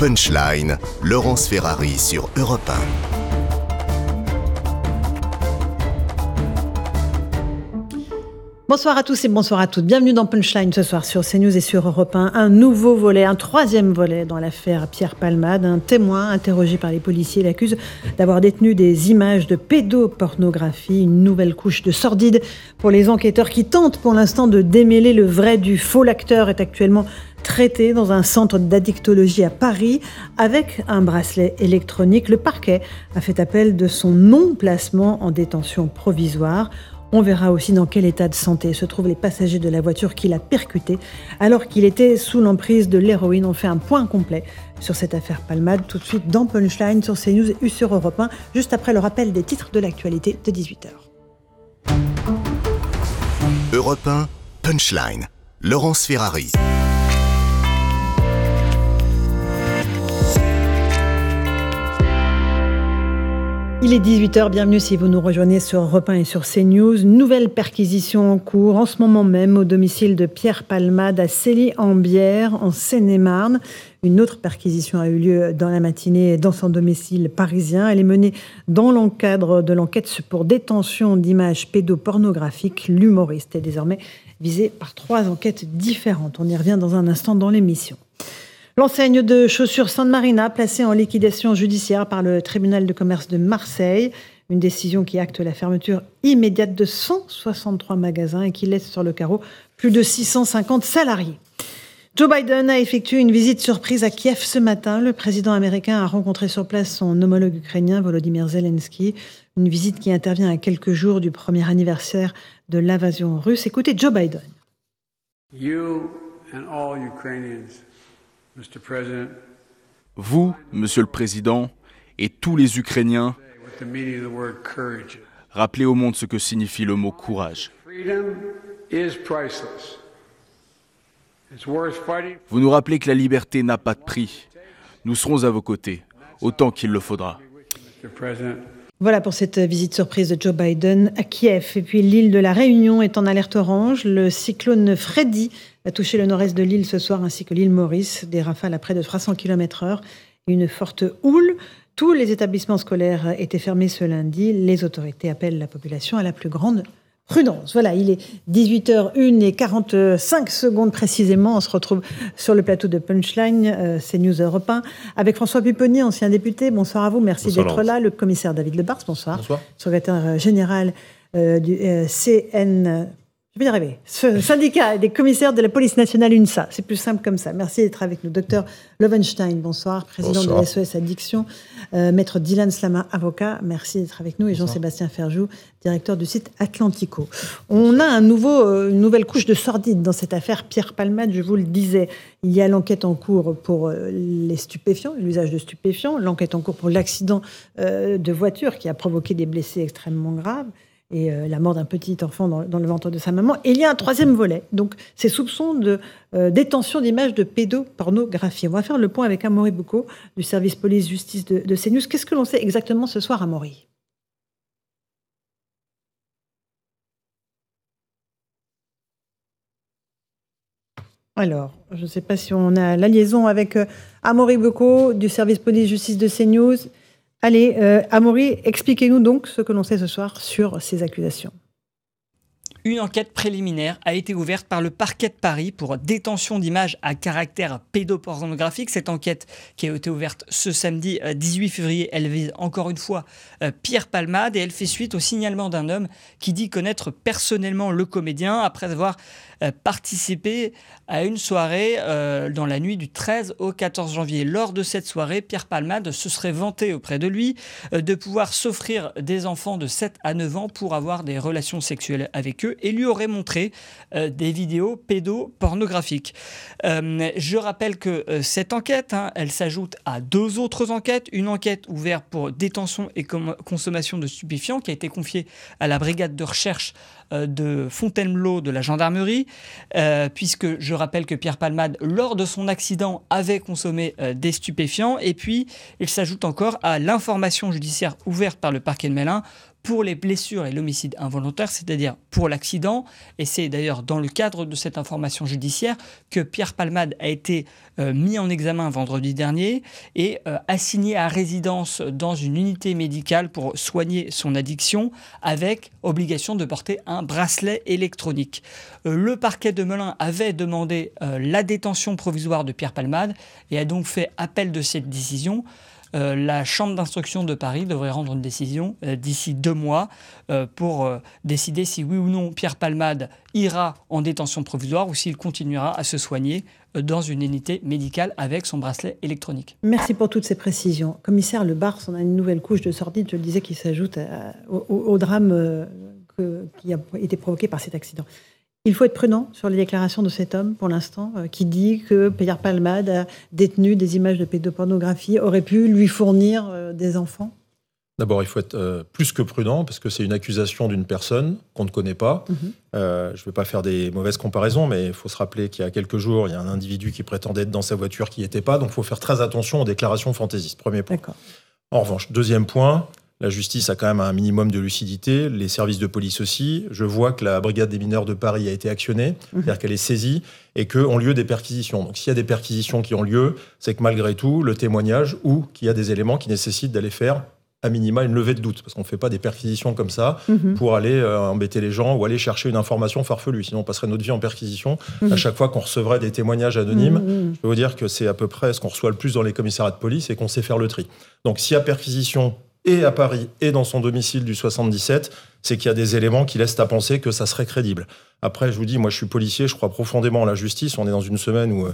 Punchline, Laurence Ferrari sur Europe 1. Bonsoir à tous et bonsoir à toutes. Bienvenue dans Punchline ce soir sur CNews et sur Europe 1. Un nouveau volet, un troisième volet dans l'affaire Pierre Palmade. Un témoin interrogé par les policiers l'accuse d'avoir détenu des images de pédopornographie. Une nouvelle couche de sordide pour les enquêteurs qui tentent pour l'instant de démêler le vrai du faux. L'acteur est actuellement traité dans un centre d'addictologie à Paris avec un bracelet électronique. Le parquet a fait appel de son non-placement en détention provisoire. On verra aussi dans quel état de santé se trouvent les passagers de la voiture qui l'a percuté alors qu'il était sous l'emprise de l'héroïne. On fait un point complet sur cette affaire Palmade tout de suite dans Punchline sur CNews et sur Europe 1, juste après le rappel des titres de l'actualité de 18h. Europe 1, Punchline, Laurence Ferrari. Il est 18h, bienvenue si vous nous rejoignez sur 1 et sur CNews. Nouvelle perquisition en cours en ce moment même au domicile de Pierre Palmade à Célie-en-Bière, en Seine-et-Marne. Une autre perquisition a eu lieu dans la matinée dans son domicile parisien. Elle est menée dans l'encadre de l'enquête pour détention d'images pédopornographiques. L'humoriste est désormais visé par trois enquêtes différentes. On y revient dans un instant dans l'émission. L'enseigne de chaussures San Marina placée en liquidation judiciaire par le tribunal de commerce de Marseille. Une décision qui acte la fermeture immédiate de 163 magasins et qui laisse sur le carreau plus de 650 salariés. Joe Biden a effectué une visite surprise à Kiev ce matin. Le président américain a rencontré sur place son homologue ukrainien Volodymyr Zelensky. Une visite qui intervient à quelques jours du premier anniversaire de l'invasion russe. Écoutez Joe Biden. Vous, Monsieur le Président, et tous les Ukrainiens, rappelez au monde ce que signifie le mot courage. Vous nous rappelez que la liberté n'a pas de prix. Nous serons à vos côtés, autant qu'il le faudra. Voilà pour cette visite surprise de Joe Biden à Kiev. Et puis l'île de la Réunion est en alerte orange. Le cyclone Freddy a touché le nord-est de l'île ce soir ainsi que l'île Maurice. Des rafales à près de 300 km/h une forte houle. Tous les établissements scolaires étaient fermés ce lundi. Les autorités appellent la population à la plus grande prudence. Voilà, il est 18h01 et 45 secondes précisément. On se retrouve sur le plateau de Punchline, euh, c'est News Europe 1, avec François Pupponi, ancien député. Bonsoir à vous, merci d'être là. Le commissaire David Lebars, bonsoir. Bonsoir. Secrétaire général euh, du euh, CN, je vais y arriver. Ce syndicat des commissaires de la police nationale UNSA. C'est plus simple comme ça. Merci d'être avec nous. Docteur Lovenstein, bonsoir. Président de SOS Addiction. Euh, Maître Dylan Slama, avocat. Merci d'être avec nous. Et Jean-Sébastien Ferjou, directeur du site Atlantico. On a un nouveau, euh, une nouvelle couche de sordide dans cette affaire Pierre Palmade. Je vous le disais, il y a l'enquête en cours pour euh, les stupéfiants, l'usage de stupéfiants. L'enquête en cours pour l'accident de voiture qui a provoqué des blessés extrêmement graves et euh, la mort d'un petit enfant dans, le ventre de sa maman. Et il y a un troisième volet, donc ces soupçons de euh, détention d'images de pédopornographie. On va faire le point avec Amaury Boucaud du service police-justice de, de CNews. Qu'est-ce que l'on sait exactement ce soir, Amaury? Alors, je ne sais pas si on a la liaison avec euh, Amaury Boucaud du service police-justice de CNews. Allez, euh, Amaury, expliquez-nous donc ce que l'on sait ce soir sur ces accusations. Une enquête préliminaire a été ouverte par le parquet de Paris pour détention d'images à caractère pédopornographique. Cette enquête qui a été ouverte ce samedi 18 euh, février, elle vise encore une fois euh, Pierre Palmade et elle fait suite au signalement d'un homme qui dit connaître personnellement le comédien après avoir euh, participé à une soirée dans la nuit du 13 au 14 janvier. Lors de cette soirée, Pierre Palmade se serait vanté auprès de lui de pouvoir s'offrir des enfants de 7 à 9 ans pour avoir des relations sexuelles avec eux et lui aurait montré euh, des vidéos pédopornographiques. Euh, je rappelle que euh, cette enquête, hein, elle s'ajoute à deux autres enquêtes. Une enquête ouverte pour détention et consommation de stupéfiants qui a été confiée à la brigade de recherche de Fontainebleau de la gendarmerie, puisque je rappelle que Pierre Palmade, lors de son accident, avait consommé des stupéfiants. Et puis, il s'ajoute encore à l'information judiciaire ouverte par le parquet de Melun pour les blessures et l'homicide involontaire, c'est-à-dire pour l'accident. Et c'est d'ailleurs dans le cadre de cette information judiciaire que Pierre Palmade a été euh, mis en examen vendredi dernier et euh, assigné à résidence dans une unité médicale pour soigner son addiction avec obligation de porter un bracelet électronique. Euh, le parquet de Melun avait demandé la détention provisoire de Pierre Palmade et a donc fait appel de cette décision. Euh, la Chambre d'instruction de Paris devrait rendre une décision euh, d'ici deux mois euh, pour décider si oui ou non Pierre Palmade ira en détention provisoire ou s'il continuera à se soigner dans une unité médicale avec son bracelet électronique. Merci pour toutes ces précisions. Commissaire Le Bars, on a une nouvelle couche de sordide, je le disais, qui s'ajoute au, drame qui a été provoqué par cet accident. Il faut être prudent sur les déclarations de cet homme, pour l'instant, euh, qui dit que Pierre Palmade a détenu des images de pédopornographie, aurait pu lui fournir euh, des enfants D'abord, il faut être euh, plus que prudent, parce que c'est une accusation d'une personne qu'on ne connaît pas. Mhm. je ne vais pas faire des mauvaises comparaisons, mais il faut se rappeler qu'il y a quelques jours, il y a un individu qui prétendait être dans sa voiture qui n'y était pas. Donc, il faut faire très attention aux déclarations fantaisistes. Premier point. En revanche, deuxième point, la justice a quand même un minimum de lucidité, les services de police aussi. Je vois que la brigade des mineurs de Paris a été actionnée, mhm. c'est-à-dire qu'elle est saisie et qu'ont lieu des perquisitions. Donc s'il y a des perquisitions qui ont lieu, c'est que malgré tout, le témoignage ou qu'il y a des éléments qui nécessitent d'aller faire à minima une levée de doute, parce qu'on ne fait pas des perquisitions comme ça mhm. pour aller euh, embêter les gens ou aller chercher une information farfelue. Sinon, on passerait notre vie en perquisition. Mhm. À chaque fois qu'on recevrait des témoignages anonymes, je peux vous dire que c'est à peu près ce qu'on reçoit le plus dans les commissariats de police et qu'on sait faire le tri. Donc, s'il y a perquisition et à Paris et dans son domicile du 77, c'est qu'il y a des éléments qui laissent à penser que ça serait crédible. Après, je vous dis, moi je suis policier, je crois profondément en la justice. On est dans une semaine où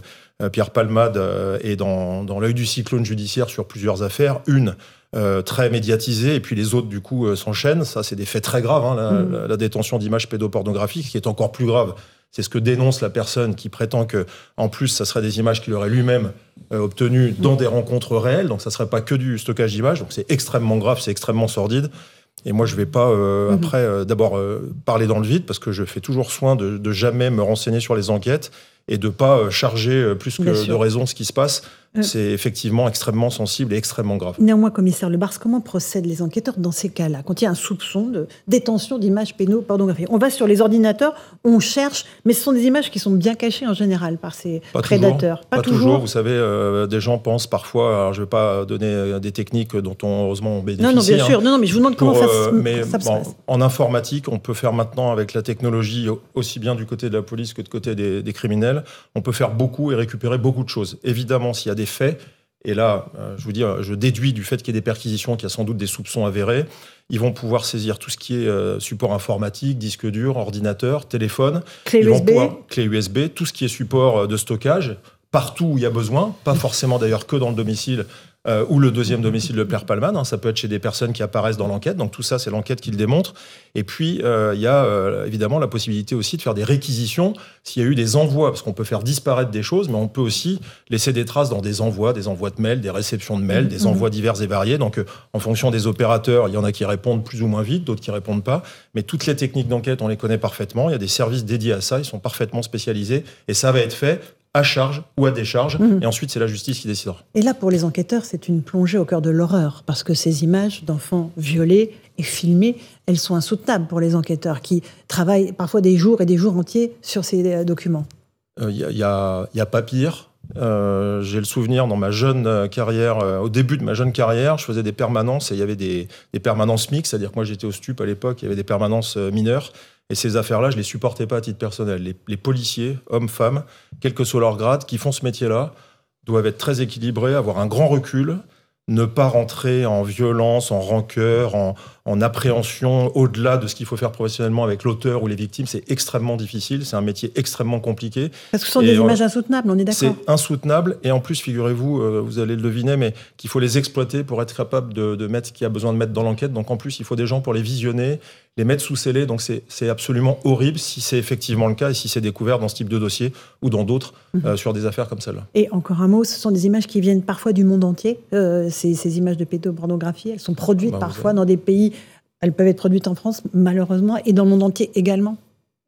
euh, Pierre Palmade euh, est dans, dans l'œil du cyclone judiciaire sur plusieurs affaires. Une euh, très médiatisée, et puis les autres, du coup, s'enchaînent. Ça, c'est des faits très graves, hein, la, mmh. la, détention d'images pédopornographiques, qui est encore plus grave c'est ce que dénonce la personne qui prétend que, en plus, ça serait des images qu'il aurait lui-même euh, obtenues dans des rencontres réelles. Donc, ça serait pas que du stockage d'images. Donc, c'est extrêmement grave, c'est extrêmement sordide. Et moi, je vais pas euh, mhm. après euh, d'abord parler dans le vide parce que je fais toujours soin de, de, jamais me renseigner sur les enquêtes et de pas charger plus que de raison ce qui se passe. Euh. c'est effectivement extrêmement sensible et extrêmement grave. Néanmoins, commissaire Lebars, comment procèdent les enquêteurs dans ces cas-là Quand il y a un soupçon de détention d'images pénopornographiques On va sur les ordinateurs, on cherche, mais ce sont des images qui sont bien cachées en général par ces prédateurs. pas, toujours. Vous savez, euh, des gens pensent parfois, alors je ne vais pas donner euh, des techniques dont on, heureusement on bénéficie. Non, non, bien sûr. Non, non, mais je vous demande comment ça, se mais, En informatique, on peut faire maintenant avec la technologie, aussi bien du côté de la police que du côté des, des criminels, on peut faire beaucoup et récupérer beaucoup de choses. Évidemment, s'il y a des faits. Et là, euh, je vous dis, je déduis du fait qu'il y ait des perquisitions, qu'il y a sans doute des soupçons avérés. Ils vont pouvoir saisir tout ce qui est euh, support informatique, disque dur, ordinateur, téléphone. Clé USB. clé USB, tout ce qui est support euh, de stockage, partout où il y a besoin, pas forcément d'ailleurs que dans le domicile, euh, ou le deuxième domicile de Pierre Palman. Hein, ça peut être chez des personnes qui apparaissent dans l'enquête. Donc tout ça, c'est l'enquête qui le démontre. Et puis, euh, il y a euh, évidemment la possibilité aussi de faire des réquisitions s'il y a eu des envois, parce qu'on peut faire disparaître des choses, mais on peut aussi laisser des traces dans des envois, des envois de mails, des réceptions de mails, des mmh. envois divers et variés. Donc en fonction des opérateurs, il y en a qui répondent plus ou moins vite, d'autres qui répondent pas. Mais toutes les techniques d'enquête, on les connaît parfaitement. Il y a des services dédiés à ça, ils sont parfaitement spécialisés. Et ça va être fait à charge ou à décharge. Mmh. Et ensuite, c'est la justice qui décidera. Et là, pour les enquêteurs, c'est une plongée au cœur de l'horreur, parce que ces images d'enfants violés et filmés, elles sont insoutenables pour les enquêteurs qui travaillent parfois des jours et des jours entiers sur ces euh, documents. Il euh, n'y a, y a, pas pire. Euh, j'ai le souvenir dans ma jeune carrière, au début de ma jeune carrière, je faisais des permanences et il y avait des, permanences mixtes, c'est-à-dire que moi j'étais au STUP à l'époque, il y avait des permanences mineures. Et ces affaires-là, je les supportais pas à titre personnel. Les, policiers, hommes, femmes, quel que soit leur grade, qui font ce métier-là, doivent être très équilibrés, avoir un grand recul, ne pas rentrer en violence, en rancœur, en, en appréhension au-delà de ce qu'il faut faire professionnellement avec l'auteur ou les victimes, c'est extrêmement difficile. C'est un métier extrêmement compliqué. Parce que ce sont des images insoutenables, on est d'accord. C'est insoutenable. Et en plus, figurez-vous, euh, vous allez le deviner, mais qu'il faut les exploiter pour être capable de, de mettre ce qu'il y a besoin de mettre dans l'enquête. Donc en plus, il faut des gens pour les visionner, les mettre sous scellé. Donc c'est absolument horrible si c'est effectivement le cas et si c'est découvert dans ce type de dossier ou dans d'autres mhm. euh, sur des affaires comme celle-là. Et encore un mot, ce sont des images qui viennent parfois du monde entier. Euh, ces, ces, images de pédopornographie, elles sont produites bah, parfois dans des pays elles peuvent être produites en France, malheureusement, et dans le monde entier également.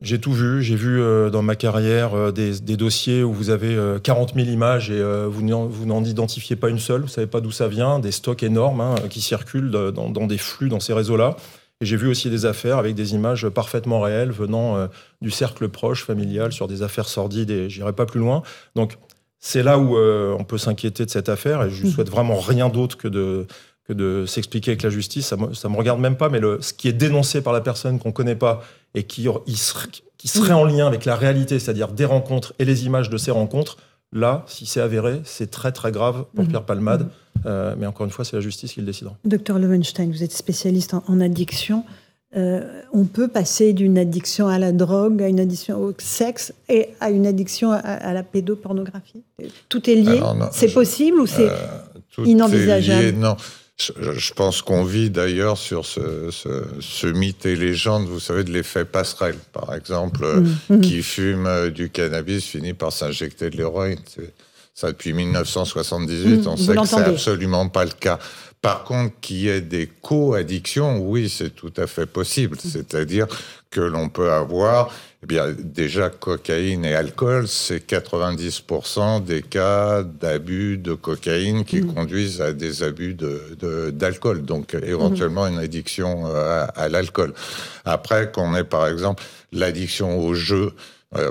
J'ai tout vu. J'ai vu euh, dans ma carrière euh, des, dossiers où vous avez 40 euh, 000 images et vous n'en identifiez pas une seule. Vous savez pas d'où ça vient. Des stocks énormes hein, qui circulent dans, des flux dans ces réseaux-là. Et j'ai vu aussi des affaires avec des images parfaitement réelles venant du cercle proche, familial, sur des affaires sordides et j'irai pas plus loin. Donc, c'est là où on peut s'inquiéter de cette affaire et je ne souhaite vraiment rien d'autre que de, que de s'expliquer avec la justice. Ça me, me regarde même pas, mais le, ce qui est dénoncé par la personne qu'on connaît pas et qui, serait, qui serait en lien avec la réalité, c'est-à-dire des rencontres et les images de ces rencontres, là, si c'est avéré, c'est très très grave pour mhm. Pierre Palmade. Mhm. Euh, mais encore une fois, c'est la justice qui le décidera. Docteur Levenstein, vous êtes spécialiste en, addiction. Euh, on peut passer d'une addiction à la drogue, à une addiction au sexe et à une addiction à, la pédopornographie? Tout est lié? C'est possible ou c'est euh, inenvisageable? Non. Je, pense qu'on vit d'ailleurs sur ce, ce, mythe et légende, vous savez, de l'effet passerelle. Par exemple, mmh. qui fume du cannabis finit par s'injecter de l'héroïne. Ça, depuis 1978, mmh, on sait que c'est absolument pas le cas. Par contre, qu'il y ait des co-addictions, oui, c'est tout à fait possible. Mmh. C'est-à-dire que l'on peut avoir, eh bien, déjà, cocaïne et alcool, c'est 90% des cas d'abus de cocaïne qui mmh. conduisent à des abus d'alcool. De, donc, éventuellement, une addiction à, à l'alcool. Après, qu'on ait, par exemple, l'addiction au jeu,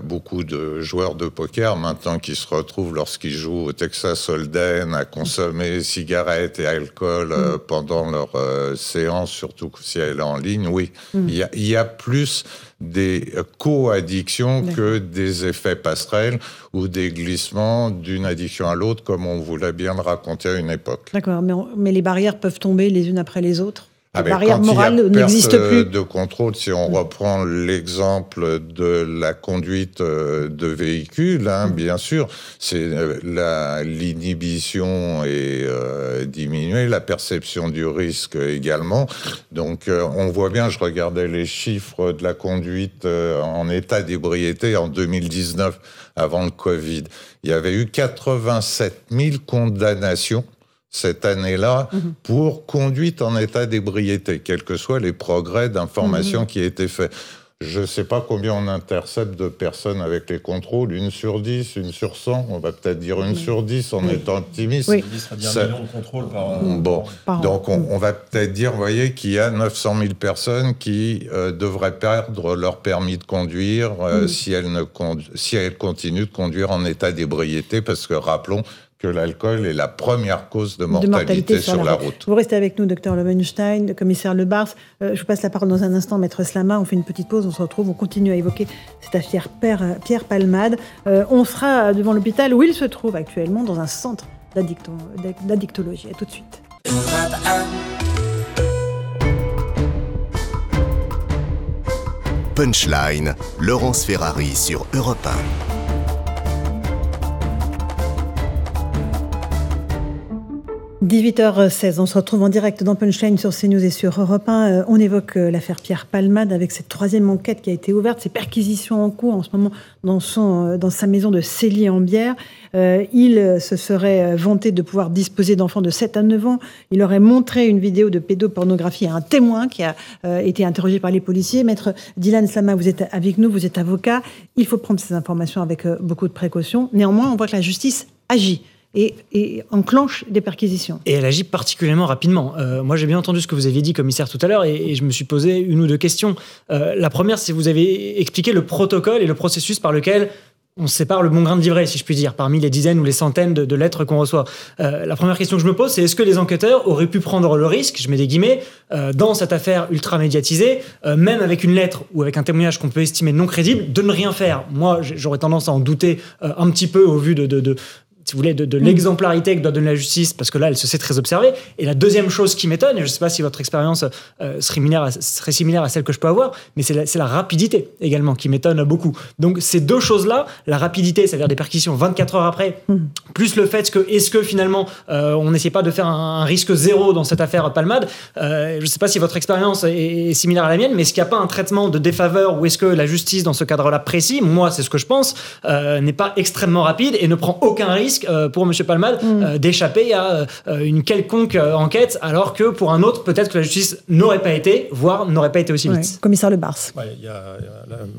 beaucoup de joueurs de poker maintenant qui se retrouvent lorsqu'ils jouent au Texas Hold'em à consommer cigarettes et alcool euh, mm. pendant leur euh, séance, surtout si elle est en ligne. Oui, mm. il, y a, plus des co-addictions que des effets passerelles ou des glissements d'une addiction à l'autre, comme on voulait bien le raconter à une époque. D'accord, mais, mais les barrières peuvent tomber les unes après les autres? La ah, barrière morale n'existe plus. De contrôle, si on reprend l'exemple de la conduite euh, de véhicule, hein, mm. bien sûr, c'est euh, l'inhibition est euh, diminuée, la perception du risque également. Donc, on voit bien, je regardais les chiffres de la conduite en état d'ébriété en 2019, avant le Covid. Il y avait eu 87 000 condamnations cette année-là mhm. pour conduite en état d'ébriété, quels que soient les progrès d'information mhm. qui aient été faits. Je ne sais pas combien on intercepte de personnes avec les contrôles, une sur dix, une sur cent, on va peut-être dire une sur dix en étant optimiste. Oui. Ça... million de contrôles par Bon, donc on, va peut-être dire, vous voyez, qu'il y a 900 000 personnes qui euh, devraient perdre leur permis de conduire euh, si, elles ne si elles continuent de conduire en état d'ébriété, parce que rappelons que l'alcool est la première cause de mortalité, sur, la, route. Vous restez avec nous, docteur Levenstein, commissaire Le Bars. Euh, je vous passe la parole dans un instant, maître Slama. On fait une petite pause, on se retrouve, on continue à évoquer cette affaire Pierre, Pierre Palmade. Euh, on sera devant l'hôpital où il se trouve actuellement, dans un centre d'addictologie. À tout de suite. Punchline, Laurence Ferrari sur Europe 1. 18h16, on se retrouve en direct dans Punchline sur CNews et sur Europe 1. Euh, on évoque euh, l'affaire Pierre Palmade avec cette troisième enquête qui a été ouverte, ces perquisitions en cours en ce moment dans, son, euh, dans sa maison de Célie-en-Bière. il se serait vanté de pouvoir disposer d'enfants de 7 à 9 ans. Il aurait montré une vidéo de pédopornographie à un témoin qui a été interrogé par les policiers. Maître Dylan Slama, vous êtes avec nous, vous êtes avocat. Il faut prendre ces informations avec beaucoup de précaution. Néanmoins, on voit que la justice agit et, enclenche des perquisitions. Et elle agit particulièrement rapidement. Euh, moi, j'ai bien entendu ce que vous aviez dit, commissaire, tout à l'heure, et, je me suis posé une ou deux questions. Euh, la première, c'est vous avez expliqué le protocole et le processus par lequel on sépare le bon grain de livret, si je puis dire, parmi les dizaines ou les centaines de, lettres qu'on reçoit. Euh, la première question que je me pose, c'est est-ce que les enquêteurs auraient pu prendre le risque, je mets des guillemets, dans cette affaire ultra médiatisée, même avec une lettre ou avec un témoignage qu'on peut estimer non crédible, de ne rien faire? Moi, j'aurais tendance à en douter un petit peu au vu de, si vous voulez, de, mm. l'exemplarité que doit donner la justice, parce que là, elle se sait très observée. Et la deuxième chose qui m'étonne, et je ne sais pas si votre expérience euh, serait, similaire à, serait, similaire à, celle que je peux avoir, mais c'est la, la, rapidité également qui m'étonne beaucoup. Donc ces deux choses-là, la rapidité, c'est-à-dire des perquisitions 24 heures après, mm. plus le fait que, est-ce que finalement, euh, on n'essaie pas de faire un, risque zéro dans cette affaire Palmade, euh, je ne sais pas si votre expérience est, similaire à la mienne, mais est-ce qu'il n'y a pas un traitement de défaveur ou est-ce que la justice, dans ce cadre-là précis, moi c'est ce que je pense, n'est pas extrêmement rapide et ne prend aucun risque risque pour M. Palmade mm. d'échapper à une quelconque enquête, alors que pour un autre, peut-être que la justice n'aurait pas été, voire n'aurait pas été aussi vite. Commissaire Le Bars.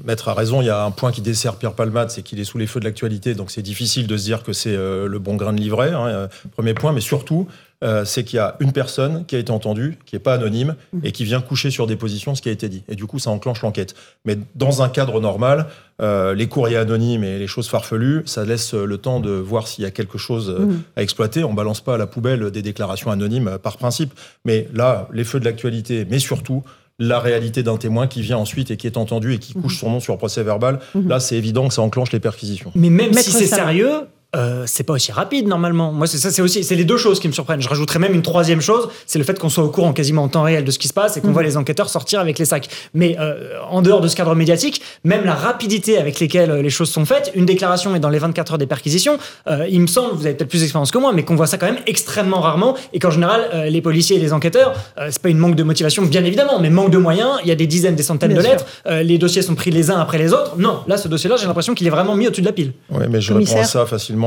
maître a raison, il y a un point qui dessert Pierre Palmade, c'est qu'il est sous les feux de l'actualité, donc c'est difficile de se dire que c'est le bon grain de livret, hein, premier point, mais surtout, euh, c'est qu'il y a une personne qui a été entendue, qui n'est pas anonyme, mmh. et qui vient coucher sur des positions ce qui a été dit. Et du coup, ça enclenche l'enquête. Mais dans un cadre normal, euh, les courriers anonymes et les choses farfelues, ça laisse le temps de voir s'il y a quelque chose euh, mmh. à exploiter. On balance pas à la poubelle des déclarations anonymes par principe. Mais là, les feux de l'actualité, mais surtout la réalité d'un témoin qui vient ensuite et qui est entendu et qui couche mmh. son nom sur le procès verbal, là, c'est évident que ça enclenche les perquisitions. Mais même si c'est sérieux, euh, c'est pas aussi rapide normalement. Moi, c'est ça, c'est aussi, c'est les deux choses qui me surprennent. Je rajouterais même une troisième chose, c'est le fait qu'on soit au courant quasiment en temps réel de ce qui se passe et qu'on mhm. voit les enquêteurs sortir avec les sacs. Mais euh, en dehors de ce cadre médiatique, même la rapidité avec lesquelles euh, les choses sont faites, une déclaration est dans les 24 heures des perquisitions. il me semble, vous avez peut-être plus d'expérience que moi, mais qu'on voit ça quand même extrêmement rarement et qu'en général, les policiers et les enquêteurs, c'est pas une manque de motivation, bien évidemment, mais manque de moyens. Il y a des dizaines, des centaines de lettres. les dossiers sont pris les uns après les autres. Non, là, ce dossier-là, j'ai l'impression qu'il est vraiment mis au-dessus de la pile. Oui, mais je réponds à ça facilement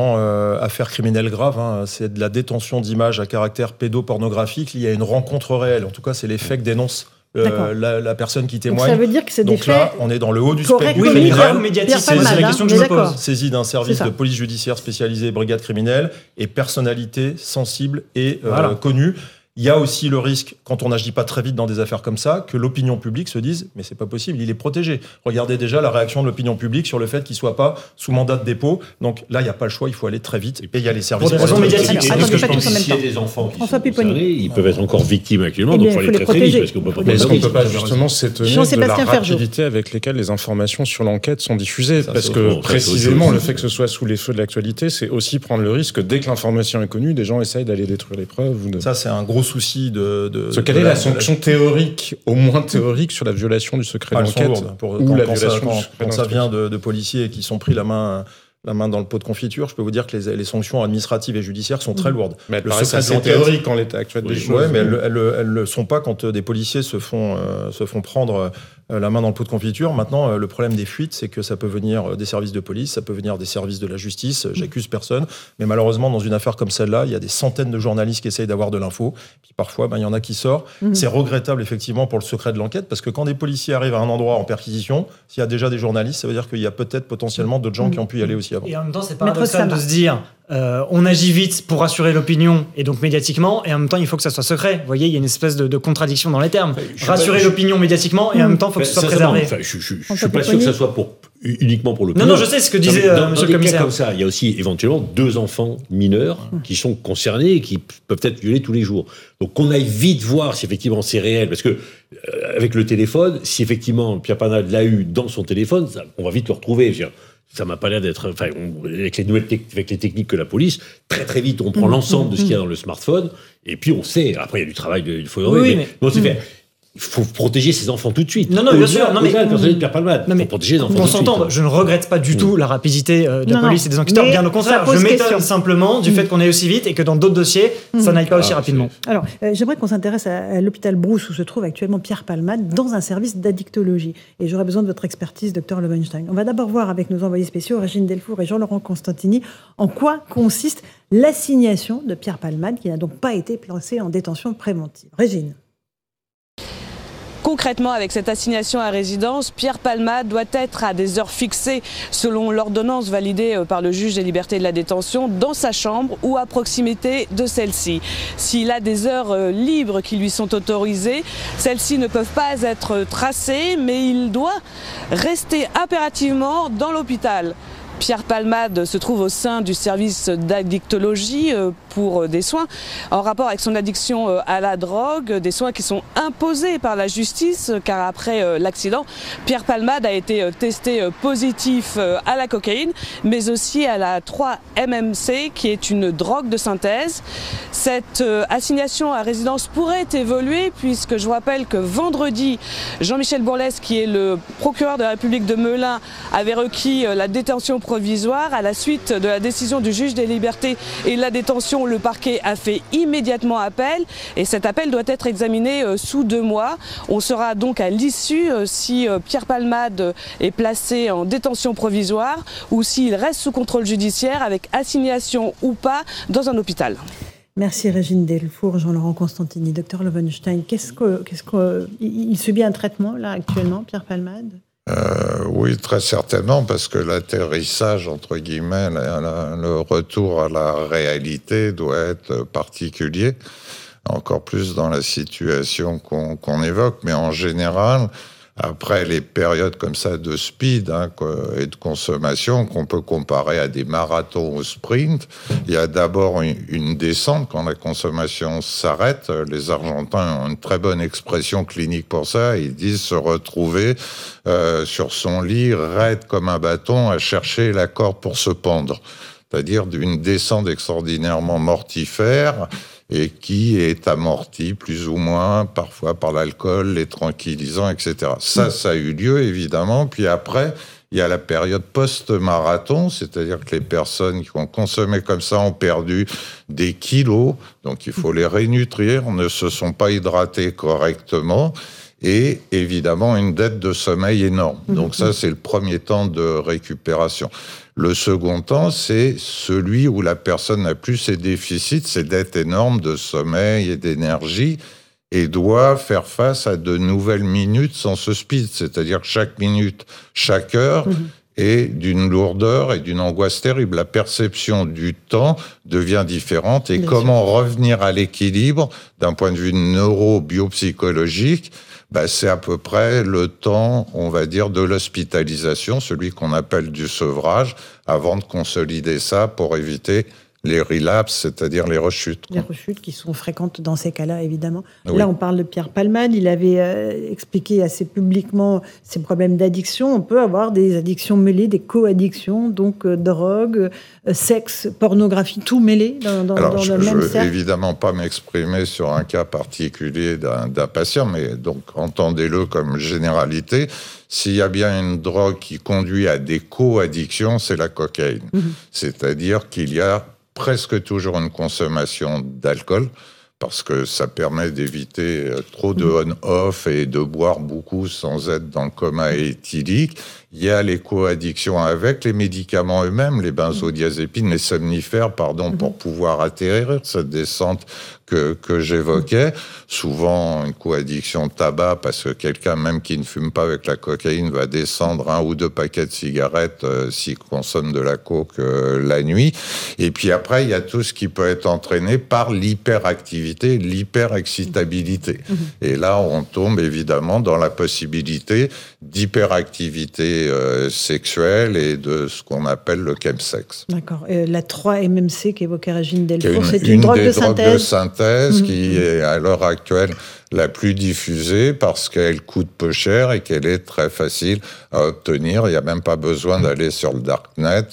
affaire criminelle grave. Hein. C'est de la détention d'images à caractère pédopornographique liée à une rencontre réelle. En tout cas, c'est les faits que dénonce euh, la, personne qui témoigne. Donc ça veut dire que c'est des là, on est dans le haut du spectre. Oui, mais grave médiatique, c'est la question que je me pose. Saisie d'un service de police judiciaire spécialisé, brigade criminelle, et personnalité sensible et euh, connue. Il y a aussi le risque, quand on n'agit pas très vite dans des affaires comme ça, que l'opinion publique se dise mais c'est pas possible, il est protégé. Regardez déjà la réaction de l'opinion publique sur le fait qu'il soit pas sous mandat de dépôt. Donc là, il n'y a pas le choix, il faut aller très vite. Et il y a les services. Pour des raisons médiatiques. Parce que je pense s'il y a des enfants qui sont concernés, ils peuvent être encore victimes actuellement, donc il faut aller très très vite parce qu'on peut pas. Est-ce qu'on peut pas justement s'étonner de la rapidité avec lesquelles les informations sur l'enquête sont diffusées Parce que précisément le fait que ce soit sous les feux de l'actualité, c'est aussi prendre le risque dès que l'information est connue, des gens essayent d'aller détruire les preuves. Ça, c'est un gros souci de de. quelle est la, sanction théorique, au moins théorique, sur la violation du secret d'enquête ou la violation ça, quand, ça vient de, de, policiers qui sont pris la main la main dans le pot de confiture, je peux vous dire que les, les sanctions administratives et judiciaires sont très mmh. lourdes. Mais elles assez théoriques en l'état actuel des choses. Oui, mais elles ne le sont pas quand euh, des policiers se font, euh, se font prendre euh, la main dans le pot de confiture. Maintenant, le problème des fuites, c'est que ça peut venir des services de police, ça peut venir des services de la justice. J'accuse personne. Mais malheureusement, dans une affaire comme celle-là, il y a des centaines de journalistes qui essayent d'avoir de l'info. Puis parfois, ben, il y en a qui sortent. Mmh. C'est regrettable, effectivement, pour le secret de l'enquête, parce que quand des policiers arrivent à un endroit en perquisition, s'il y a déjà des journalistes, ça veut dire qu'il y a peut-être potentiellement d'autres gens qui ont pu y aller aussi avant. Et en même temps, c'est paradoxal de se dire euh, on agit vite pour rassurer l'opinion et donc médiatiquement, et en même temps il faut que ça soit secret. Vous voyez, il y a une espèce de, contradiction dans les termes. rassurer l'opinion médiatiquement et en même temps il faut que ce soit préservé. je, je, suis pas sûr que ça soit pour uniquement pour le Non, non, je sais ce que disait euh, Monsieur le commissaire. comme ça, il y a aussi éventuellement deux enfants mineurs qui sont concernés et qui peuvent être violés tous les jours. Donc qu'on aille vite voir si effectivement c'est réel, parce que euh, avec le téléphone, si effectivement Pierre Panade l'a eu dans son téléphone, on va vite le retrouver ça m'a pas l'air d'être. Enfin, avec les nouvelles avec les techniques que la police, très très vite, on prend mmh, l'ensemble de ce qu'il y a dans le smartphone, et puis on sait. Après, il y a du travail, il faut. Oui, mais, mais... c'est mmh. fait il faut protéger ses enfants tout de suite. Non, non, bien sûr. Non, mais, non, mais protéger les enfants on s'entend. Je ne regrette pas du tout la rapidité euh, de la police et des enquêteurs. Bien au contraire, je m'étonne simplement du fait qu'on aille aussi vite et que dans d'autres dossiers, ça n'aille pas aussi ah, rapidement. Alors, euh, j'aimerais qu'on s'intéresse à, l'hôpital Brousse où se trouve actuellement Pierre Palmade dans un service d'addictologie. Et j'aurais besoin de votre expertise, docteur Levenstein. On va d'abord voir avec nos envoyés spéciaux, Régine Delfour et Jean-Laurent Constantini, en quoi consiste l'assignation de Pierre Palmade qui n'a donc pas été placé en détention préventive. Régine. Concrètement, avec cette assignation à résidence, Pierre Palma doit être à des heures fixées selon l'ordonnance validée euh, par le juge des libertés de la détention dans sa chambre ou à proximité de celle-ci. S'il a des heures euh, libres qui lui sont autorisées, celles-ci ne peuvent pas être tracées, mais il doit rester impérativement dans l'hôpital. Pierre Palmade se trouve au sein du service d'addictologie euh, pour euh, des soins en rapport avec son addiction euh, à la drogue, des soins qui sont imposés par la justice car après l'accident, Pierre Palmade a été testé positif à la cocaïne mais aussi à la 3-MMC qui est une drogue de synthèse. Cette assignation à résidence pourrait évoluer puisque je vous rappelle que vendredi, Jean-Michel Bourlès qui est le procureur de la République de Melun avait requis la détention provisoire. À la suite de la décision du juge des libertés et la détention, le parquet a fait immédiatement appel et cet appel doit être examiné euh, sous deux mois. On sera donc à l'issue euh, si euh, Pierre Palmade est placé en détention provisoire ou s'il reste sous contrôle judiciaire avec assignation ou pas dans un hôpital. Merci Régine Delfour, Jean-Laurent Constantini, docteur Lovenstein. Qu'est-ce que, qu'est-ce que, il subit un traitement là actuellement, Pierre Palmade? Euh, oui, très certainement, parce que l'atterrissage, entre guillemets, le retour à la réalité doit être particulier, encore plus dans la situation qu'on évoque, mais en général, après les périodes comme ça de speed hein, et de consommation qu'on peut comparer à des marathons au sprint, il y a d'abord une, descente quand la consommation s'arrête. Les Argentins ont une très bonne expression clinique pour ça. Ils disent se retrouver euh, sur son lit raide comme un bâton à chercher la corde pour se pendre. C'est-à-dire d'une descente extraordinairement mortifère et qui est amorti plus ou moins parfois par l'alcool, les tranquillisants, etc. Ça, mm. ça a eu lieu évidemment. Puis après, il y a la période post-marathon, c'est-à-dire que les personnes qui ont consommé comme ça ont perdu des kilos, donc il faut les rénutrir, ne se sont pas hydratés correctement et évidemment une dette de sommeil énorme. Mm. Donc ça, c'est le premier temps de récupération. Le second temps, c'est celui où la personne n'a plus ses déficits, ses dettes énormes de sommeil et d'énergie, et doit faire face à de nouvelles minutes sans ce speed. C'est-à-dire que chaque minute, chaque heure, mhm. est d'une lourdeur et d'une angoisse terrible. La perception du temps devient différente et comment revenir à l'équilibre d'un point de vue neuro-biopsychologique bah, c'est à peu près le temps, on va dire, de l'hospitalisation, celui qu'on appelle du sevrage, avant de consolider ça pour éviter les relapses, c'est-à-dire les rechutes. Les rechutes qui sont fréquentes dans ces cas-là, évidemment. Là, on parle de Pierre Palmade. Il avait euh, expliqué assez publiquement ses problèmes d'addiction. On peut avoir des addictions mêlées, des co-addictions, donc euh, drogue, euh, sexe, pornographie, tout mêlé dans, dans, Alors, je, le même cercle. Je veux évidemment pas m'exprimer sur un cas particulier d'un patient, mais donc entendez-le comme généralité. S'il y a bien une drogue qui conduit à des co-addictions, c'est la cocaïne. Mhm. C'est-à-dire qu'il y a presque toujours une consommation d'alcool parce que ça permet d'éviter euh, trop de mm. on-off et de boire beaucoup sans être dans le coma éthylique. Il y a les co-addictions avec les médicaments eux-mêmes, les benzodiazépines, les somnifères, pardon, pour mm-hmm. pouvoir atterrir cette descente que, que j'évoquais. Souvent, une co-addiction tabac, parce que quelqu'un, même qui ne fume pas avec la cocaïne, va descendre un ou deux paquets de cigarettes euh, s'il consomme de la coke euh, la nuit. Et puis après, il y a tout ce qui peut être entraîné par l'hyperactivité, l'hyperexcitabilité. Mm-hmm. Et là, on tombe évidemment dans la possibilité d'hyperactivité euh, sexuelle et de ce qu'on appelle le chemsex. D'accord. la 3-MMC qu'évoquait Régine Delfour, c'est une, drogue de synthèse Mhm. qui est à l'heure actuelle la plus diffusée parce qu'elle coûte peu cher et qu'elle est très facile à obtenir. Il n'y a même pas besoin d'aller sur le darknet.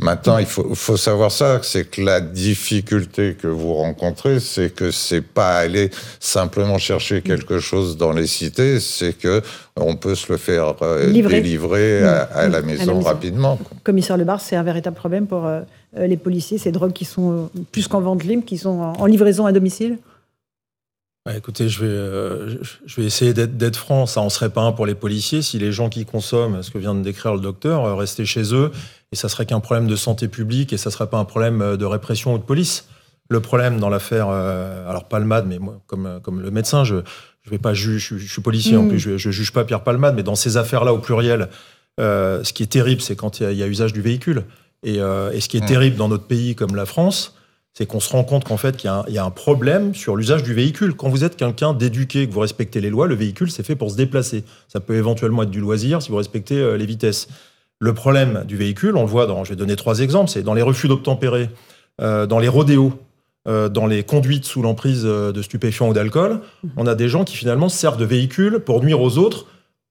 Maintenant, il faut, faut savoir ça, c'est que la difficulté que vous rencontrez, c'est que c'est pas aller simplement chercher quelque chose dans les cités, c'est que on peut se le faire euh, délivrer à, la maison rapidement. Commissaire Lebar, c'est un véritable problème pour euh, euh, les policiers, ces drogues qui sont plus qu'en vente libre, qui sont en, livraison à domicile? Écoutez, je vais, je vais essayer d'être franc. Ça en serait pas un pour les policiers si les gens qui consomment ce que vient de décrire le docteur restaient chez eux et ça serait qu'un problème de santé publique et ça serait pas un problème euh, de répression ou de police. Le problème dans l'affaire, euh, alors Palmade, mais moi, comme, euh, comme le médecin, je je vais pas juger, je, suis policier en mm. plus, je, je juge pas Pierre Palmade, mais dans ces affaires-là au pluriel, ce qui est terrible, c'est quand il y, a usage du véhicule. Et, et ce qui est mm. terrible dans notre pays comme la France, c'est qu'on se rend compte qu'en fait, qu'il y, y, a un problème sur l'usage du véhicule. Quand vous êtes quelqu'un d'éduqué, que vous respectez les lois, le véhicule, c'est fait pour se déplacer. Ça peut éventuellement être du loisir si vous respectez les vitesses. Le problème du véhicule, on le voit dans, je vais donner trois exemples, c'est dans les refus d'obtempérer, euh, dans les rodéos, euh, dans les conduites sous l'emprise euh, de stupéfiants ou d'alcool, mhm. on a des gens qui finalement servent de véhicule pour nuire aux autres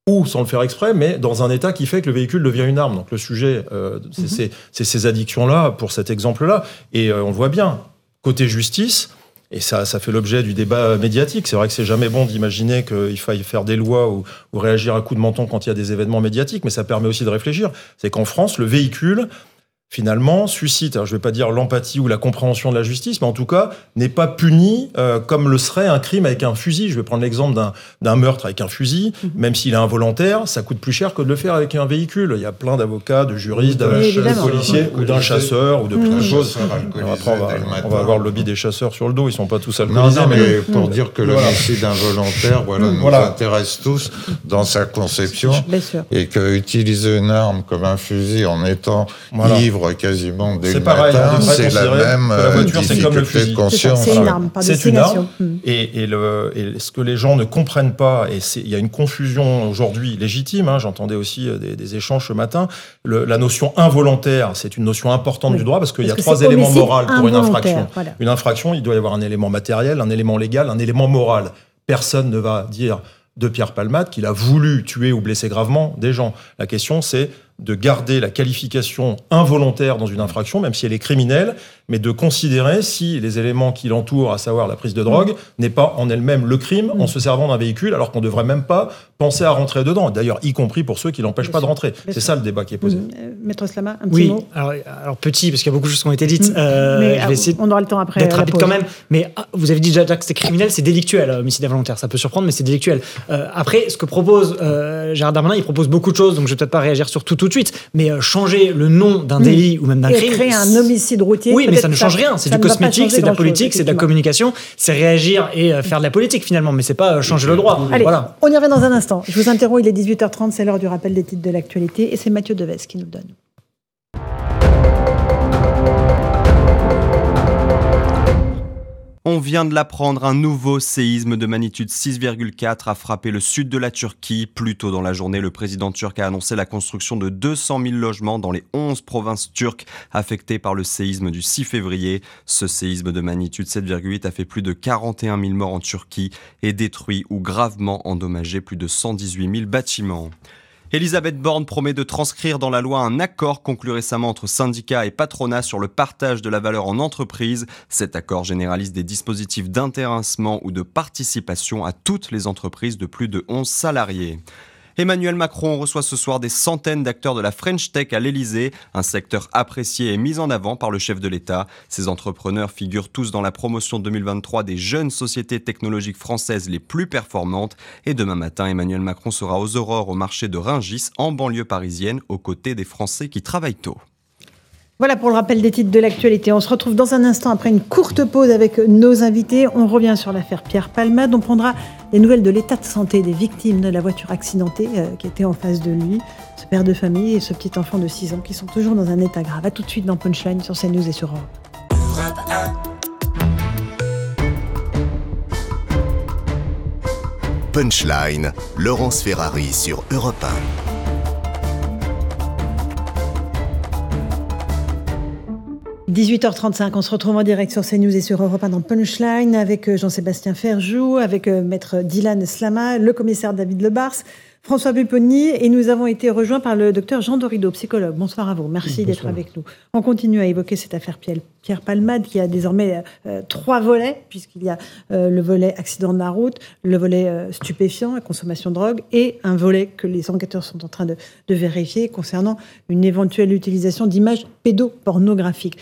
ou sans le faire exprès, mais dans un état qui fait que le véhicule devient une arme. Donc le sujet, mhm. c'est ces addictions-là, pour cet exemple-là. Et on le voit bien, côté justice, Et ça, ça fait l'objet du débat médiatique. C'est vrai que c'est jamais bon d'imaginer qu'il faille faire des lois ou, ou, réagir à coup de menton quand il y a des événements médiatiques, mais ça permet aussi de réfléchir. C'est qu'en France, le véhicule, finalement, suscite, alors je ne vais pas dire l'empathie ou la compréhension de la justice, mais en tout cas, n'est pas puni euh, comme le serait un crime avec un fusil. Je vais prendre l'exemple d'un meurtre avec un fusil, mhm. même s'il est involontaire, ça coûte plus cher que de le faire avec un véhicule. Il y a plein d'avocats, de juristes, de policiers, ou d'un chasseur, ou de plein de choses. Après, on va, avoir le lobby des chasseurs sur le dos, ils ne sont pas tous alcoolisés. Non, non, mais, pour dire que le homicide involontaire voilà, nous intéresse tous dans sa conception, et qu'utiliser une arme comme un fusil en étant libre quasiment dès C'est pareil, c'est la même la voiture, c'est comme le fusil. C'est une arme, C'est une arme. Hmm. Et, et, le, et, ce que les gens ne comprennent pas, et il y a une confusion aujourd'hui légitime, hein, j'entendais aussi euh, des, des, échanges ce matin, le, la notion involontaire, c'est une notion importante du droit parce qu'il y a trois éléments moraux pour une infraction. Une infraction, il doit y avoir un élément matériel, un élément légal, un élément moral. Personne ne va dire de Pierre Palmade qu'il a voulu tuer ou blesser gravement des gens. La question, c'est de garder la qualification involontaire dans une infraction, même si elle est criminelle, mais de considérer si les éléments qui l'entourent, à savoir la prise de drogue, mm. n'est pas en elle-même le crime en mm. se servant d'un véhicule, alors qu'on ne devrait même pas penser à rentrer dedans. D'ailleurs, y compris pour ceux qui l'empêchent pas de rentrer. C'est ça le débat qui est posé. Mm. Euh, Maître Slama, un petit oui. mot alors, alors, petit, parce qu'il y a beaucoup de choses qui ont été dites. Euh, mais je vais essayer on aura le temps après. D'être rapide quand même. Mais ah, vous avez dit déjà que c'est criminel, c'est délictuel, euh, homicide involontaire. Ça peut surprendre, mais c'est délictuel. après, ce que propose Gérard Darmanin, il propose beaucoup de choses, donc je vais peut-être pas réagir sur tout tout de suite. Mais changer le nom d'un délit ou même d'un crime. créer un homicide routier. Oui, mais ça ne change rien. C'est du cosmétique, c'est de la politique, c'est de la communication, c'est réagir et euh, faire de la politique finalement, mais c'est pas euh, changer le droit. Allez, voilà. on y revient dans un instant. Je vous interromps, il est 18h30, c'est l'heure du rappel des titres de l'actualité et c'est Mathieu Deves qui nous le donne. On vient de l'apprendre, un nouveau séisme de magnitude 6,4 a frappé le sud de la Turquie. Plus tôt dans la journée, le président turc a annoncé la construction de 200 000 logements dans les 11 provinces turques affectées par le séisme du 6 février. Ce séisme de magnitude 7,8 a fait plus de 41 000 morts en Turquie et détruit ou gravement endommagé plus de 118 000 bâtiments. Elisabeth Borne promet de transcrire dans la loi un accord conclu récemment entre syndicats et patronat sur le partage de la valeur en entreprise. Cet accord généralise des dispositifs d'intéressement ou de participation à toutes les entreprises de plus de 11 salariés. Emmanuel Macron reçoit ce soir des centaines d'acteurs de la French Tech à l'Elysée, un secteur apprécié et mis en avant par le chef de l'État. Ces entrepreneurs figurent tous dans la promotion 2023 des jeunes sociétés technologiques françaises les plus performantes. Et demain matin, Emmanuel Macron sera aux aurores au marché de Ringis, en banlieue parisienne, aux côtés des Français qui travaillent tôt. Voilà pour le rappel des titres de l'actualité. On se retrouve dans un instant après une courte pause avec nos invités. On revient sur l'affaire Pierre Palmade. On prendra des nouvelles de l'état de santé des victimes de la voiture accidentée euh, qui était en face de lui, ce père de famille et ce petit enfant de 6 ans qui sont toujours dans un état grave. A tout de suite dans Punchline sur CNews et sur Europe. Punchline, Laurence Ferrari sur Europe 1. 18h35, on se retrouve en direct sur CNews et sur Europe 1 dans Punchline avec euh, Jean-Sébastien Ferjou, avec euh, Maître Dylan Slama, le commissaire David Lebars, François Bupponi et nous avons été rejoints par le docteur Jean Dorido, psychologue. Bonsoir à vous, merci d'être avec nous. On continue à évoquer cette affaire Pierre Palmade qui a désormais euh, trois volets, puisqu'il y a euh, le volet accident de la route, le volet euh, stupéfiant, consommation de drogue, et un volet que les enquêteurs sont en train de, vérifier concernant une éventuelle utilisation d'images pédopornographiques.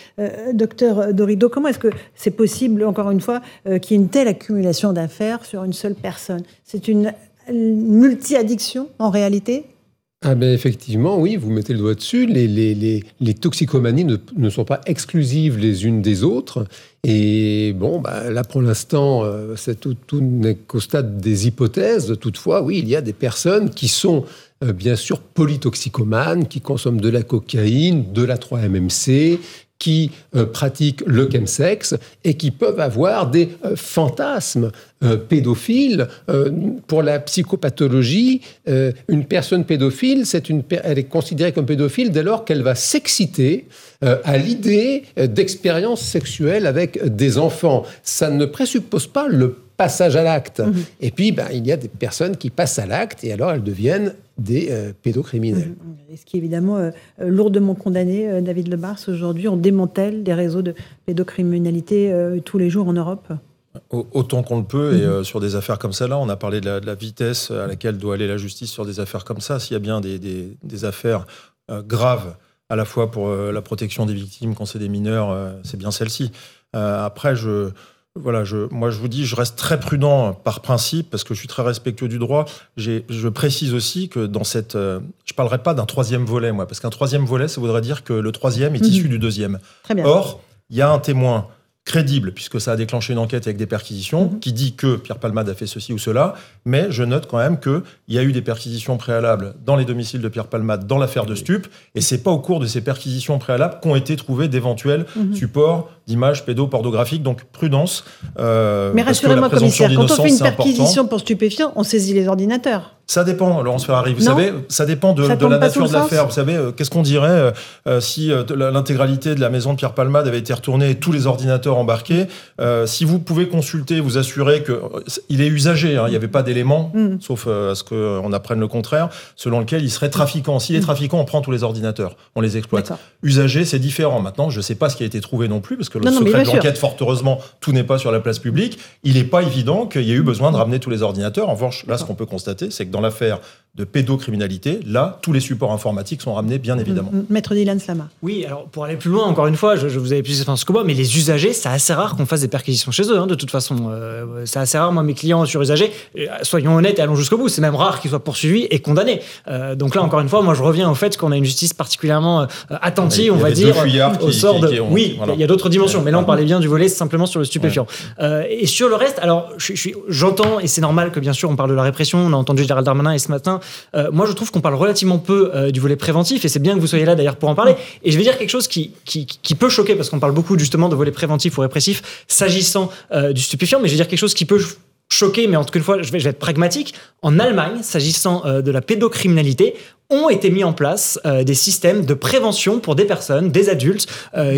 docteur Dorido, comment est-ce que c'est possible, encore une fois, qu'il y ait une telle accumulation d'affaires sur une seule personne? C'est une multi-addiction en réalité ah ben effectivement, oui, vous mettez le doigt dessus. Les, les, les, toxicomanies ne, ne, sont pas exclusives les unes des autres. Et bon, bah, là pour l'instant, euh, tout, tout n'est qu'au stade des hypothèses. Toutefois, oui, il y a des personnes qui sont euh, bien sûr polytoxicomanes, qui consomment de la cocaïne, de la 3-MMC, qui euh, pratiquent le chemsex et qui peuvent avoir des euh, fantasmes euh, pédophiles. pour la psychopathologie, une personne pédophile, une, elle est considérée comme pédophile dès lors qu'elle va s'exciter à l'idée d'expériences sexuelles avec des enfants. Ça ne présuppose pas le passage à l'acte. Mhm. Et puis, ben, il y a des personnes qui passent à l'acte et alors elles deviennent des euh, pédocriminels. Mhm. Ce qui est évidemment euh, lourdement condamné, euh, David Lebars. Aujourd'hui, on démantèle des réseaux de pédocriminalité tous les jours en Europe. Autant qu'on le peut, et sur des affaires comme ça, là, on a parlé de la, vitesse à laquelle doit aller la justice sur des affaires comme ça. S'il y a bien des, des affaires graves, à la fois pour la protection des victimes quand c'est des mineurs, c'est bien celle-ci. après, je, voilà, je, moi je vous dis, je reste très prudent par principe parce que je suis très respectueux du droit. Je précise aussi que dans cette, euh, je parlerai pas d'un troisième volet, moi, parce qu'un troisième volet, ça voudrait dire que le troisième est issu mhm. du deuxième. Or, il y a un témoin crédible, puisque ça a déclenché une enquête avec des perquisitions, mhm. qui dit que Pierre Palmade a fait ceci ou cela, mais je note quand même qu'il y a eu des perquisitions préalables dans les domiciles de Pierre Palmade dans l'affaire de Stup, et c'est pas au cours de ces perquisitions préalables qu'ont été trouvés d'éventuels mhm. supports d'images pédopornographiques, donc prudence. Euh, mais rassurez-moi, commissaire, quand on fait une perquisition pour stupéfiants, on saisit les ordinateurs. Ça dépend, Laurence Ferrari. Vous savez, ça dépend de, la nature de l'affaire. Vous savez, euh, qu'est-ce qu'on dirait euh, euh, si l'intégralité de la maison de Pierre Palmade avait été retournée et tous les ordinateurs embarqués Si vous pouvez consulter, vous assurer que il est usagé. Hein, il n'y avait pas d'éléments, mm. sauf à ce qu'on apprenne le contraire, selon lequel il serait trafiquant. S'il est mm. trafiquant, on prend tous les ordinateurs, on les exploite. Usagé, c'est différent. Maintenant, je ne sais pas ce qui a été trouvé non plus, parce que le secret de l'enquête, fort heureusement, tout n'est pas sur la place publique. Il n'est pas évident qu'il y ait eu besoin de ramener tous les ordinateurs. En revanche, là, ce qu'on peut constater, c'est que dans l'affaire de pédocriminalité, là, tous les supports informatiques sont ramenés, bien évidemment. Maître Dylan Slama. Oui, alors pour aller plus loin, encore une fois, je, vous avais plus ce que moi, mais les usagers, c'est assez rare qu'on fasse des perquisitions chez eux, hein, de toute façon. Euh, c'est assez rare, moi, mes clients sur usagers, euh, soyons honnêtes et allons jusqu'au bout, c'est même rare qu'ils soient poursuivis et condamnés. Euh, donc là, encore une fois, moi, je reviens au fait qu'on a une justice particulièrement attentive, on va dire, au sort de... oui, il y a d'autres dimensions, mais là, on parlait bien du volet simplement sur le stupéfiant. et sur le reste, alors, j'entends, et c'est normal que, bien sûr, on parle de la répression, on a entendu Gérald Darmanin et ce matin, euh, moi je trouve qu'on parle relativement peu euh, du volet préventif et c'est bien que vous soyez là d'ailleurs pour en parler. Et je vais dire quelque chose qui, qui, peut choquer parce qu'on parle beaucoup justement de volet préventif ou répressif s'agissant euh, du stupéfiant, mais je vais dire quelque chose qui peut choquer, mais en tout cas une fois, je vais, je vais être pragmatique. En Allemagne, s'agissant de la pédocriminalité, ont été mis en place des systèmes de prévention pour des personnes, des adultes,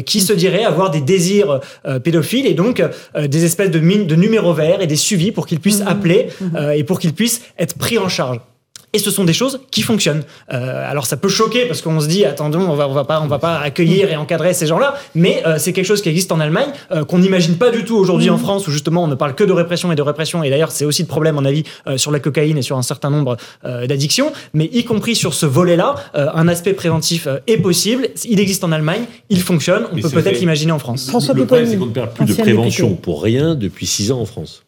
qui se diraient avoir des désirs pédophiles et donc des espèces de, de numéros verts et des suivis pour qu'ils puissent mmh. appeler mmh. et pour qu'ils puissent être pris en charge. Et ce sont des choses qui fonctionnent. Euh, alors ça peut choquer parce qu'on se dit attendons on va on va pas on va pas accueillir et encadrer ces gens-là, mais euh, c'est quelque chose qui existe en Allemagne euh, qu'on n'imagine pas du tout aujourd'hui en mmh. France où justement on ne parle que de répression et de répression et d'ailleurs c'est aussi le problème en avis sur la cocaïne et sur un certain nombre d'addictions, mais y compris sur ce volet-là, un aspect préventif est possible. Il existe en Allemagne, il fonctionne. On peut peut-être l'imaginer en France. le, le problème c'est qu'on ne perd plus de prévention pour rien depuis six ans en France.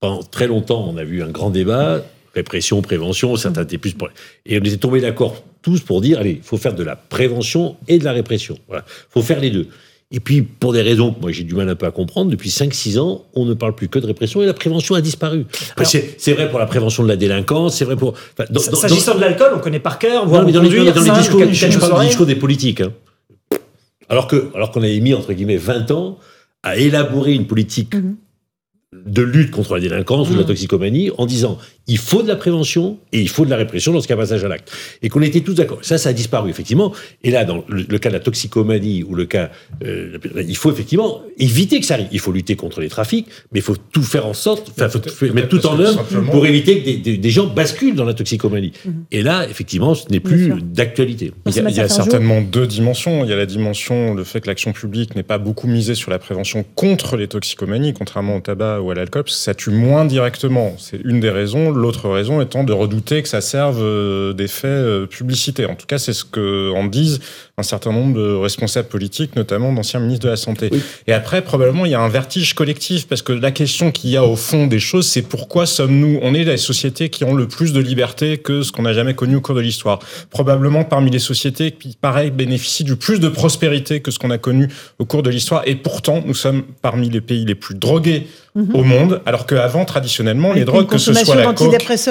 Pendant très longtemps, on a vu un grand débat répression, prévention, certains étaient plus pour... Et on était tombés d'accord tous pour dire, allez, il faut faire de la prévention et de la répression. Voilà, faut faire les deux. Et puis, pour des raisons que moi j'ai du mal un peu à comprendre, depuis 5-6 ans, on ne parle plus que de répression et la prévention a disparu. C'est vrai pour la prévention de la délinquance, c'est vrai pour. S'agissant de l'alcool, on connaît par cœur, voire dans, les, discours, je parle des discours des politiques. Hein. Alors qu'on alors qu'on avait mis, entre guillemets, 20 ans à élaborer une politique mm-hmm de lutte contre la délinquance ou la mmh. toxicomanie en disant il faut de la prévention et il faut de la répression dans ce cas passage à l'acte. Et qu'on était tous d'accord. Ça, ça a disparu, effectivement. Et là, dans le, cas de la toxicomanie ou le cas. Euh, il faut effectivement éviter que ça arrive. Il faut lutter contre les trafics, mais il faut tout faire en sorte, enfin, faut mettre tout en œuvre pour éviter que des, gens basculent dans la toxicomanie. Mmh. Et là, effectivement, ce n'est plus d'actualité. Il y a, certainement deux dimensions. Il y a la dimension, le fait que l'action publique n'est pas beaucoup misée sur la prévention contre les toxicomanies, contrairement au tabac ou à l'alcool, ça tue moins directement. C'est une des raisons. L'autre raison étant de redouter que ça serve euh, d'effet euh, publicité. En tout cas, c'est ce que en disent un certain nombre de responsables politiques, notamment d'anciens ministres de la Santé. Et après, probablement, il y a un vertige collectif, parce que la question qu'il y a au fond des choses, c'est pourquoi sommes-nous, on est les sociétés qui ont le plus de liberté que ce qu'on n'a jamais connu au cours de l'histoire. Probablement parmi les sociétés qui, pareil, bénéficient du plus de prospérité que ce qu'on a connu au cours de l'histoire. Et pourtant, nous sommes parmi les pays les plus drogués au monde, alors qu'avant, traditionnellement, les drogues, que ce soit la coke...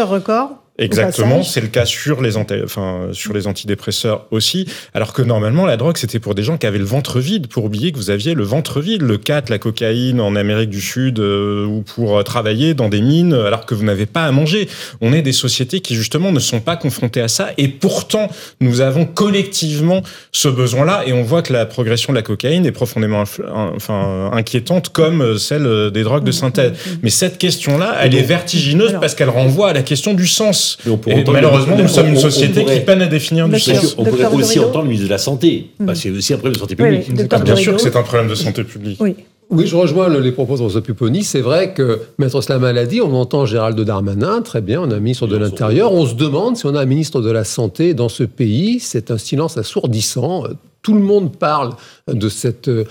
record Exactement, c'est le cas sur les, enfin, sur les antidépresseurs aussi, alors que normalement la drogue c'était pour des gens qui avaient le ventre vide, pour oublier que vous aviez le ventre vide, le 4, la cocaïne en Amérique du Sud, euh, ou pour travailler dans des mines alors que vous n'avez pas à manger. On est des sociétés qui justement ne sont pas confrontées à ça, et pourtant nous avons collectivement ce besoin-là, et on voit que la progression de la cocaïne est profondément enfin, inquiétante comme celle des drogues de synthèse. Mais cette question-là, elle est vertigineuse parce qu'elle renvoie à la question du sens malheureusement, nous sommes une société qui peine à définir du sens. On pourrait aussi entendre le ministre de la Santé. Mm. c'est aussi un problème de santé publique. bien sûr que c'est un problème de santé publique. Oui. Oui, je rejoins les propos de Rosa Pupponi. C'est vrai que Maître Slama l'a dit, on entend Gérald Darmanin, très bien, on a un ministre de l'Intérieur. On se demande si on a un ministre de la Santé dans ce pays. C'est un silence assourdissant. Tout le monde parle de cette euh,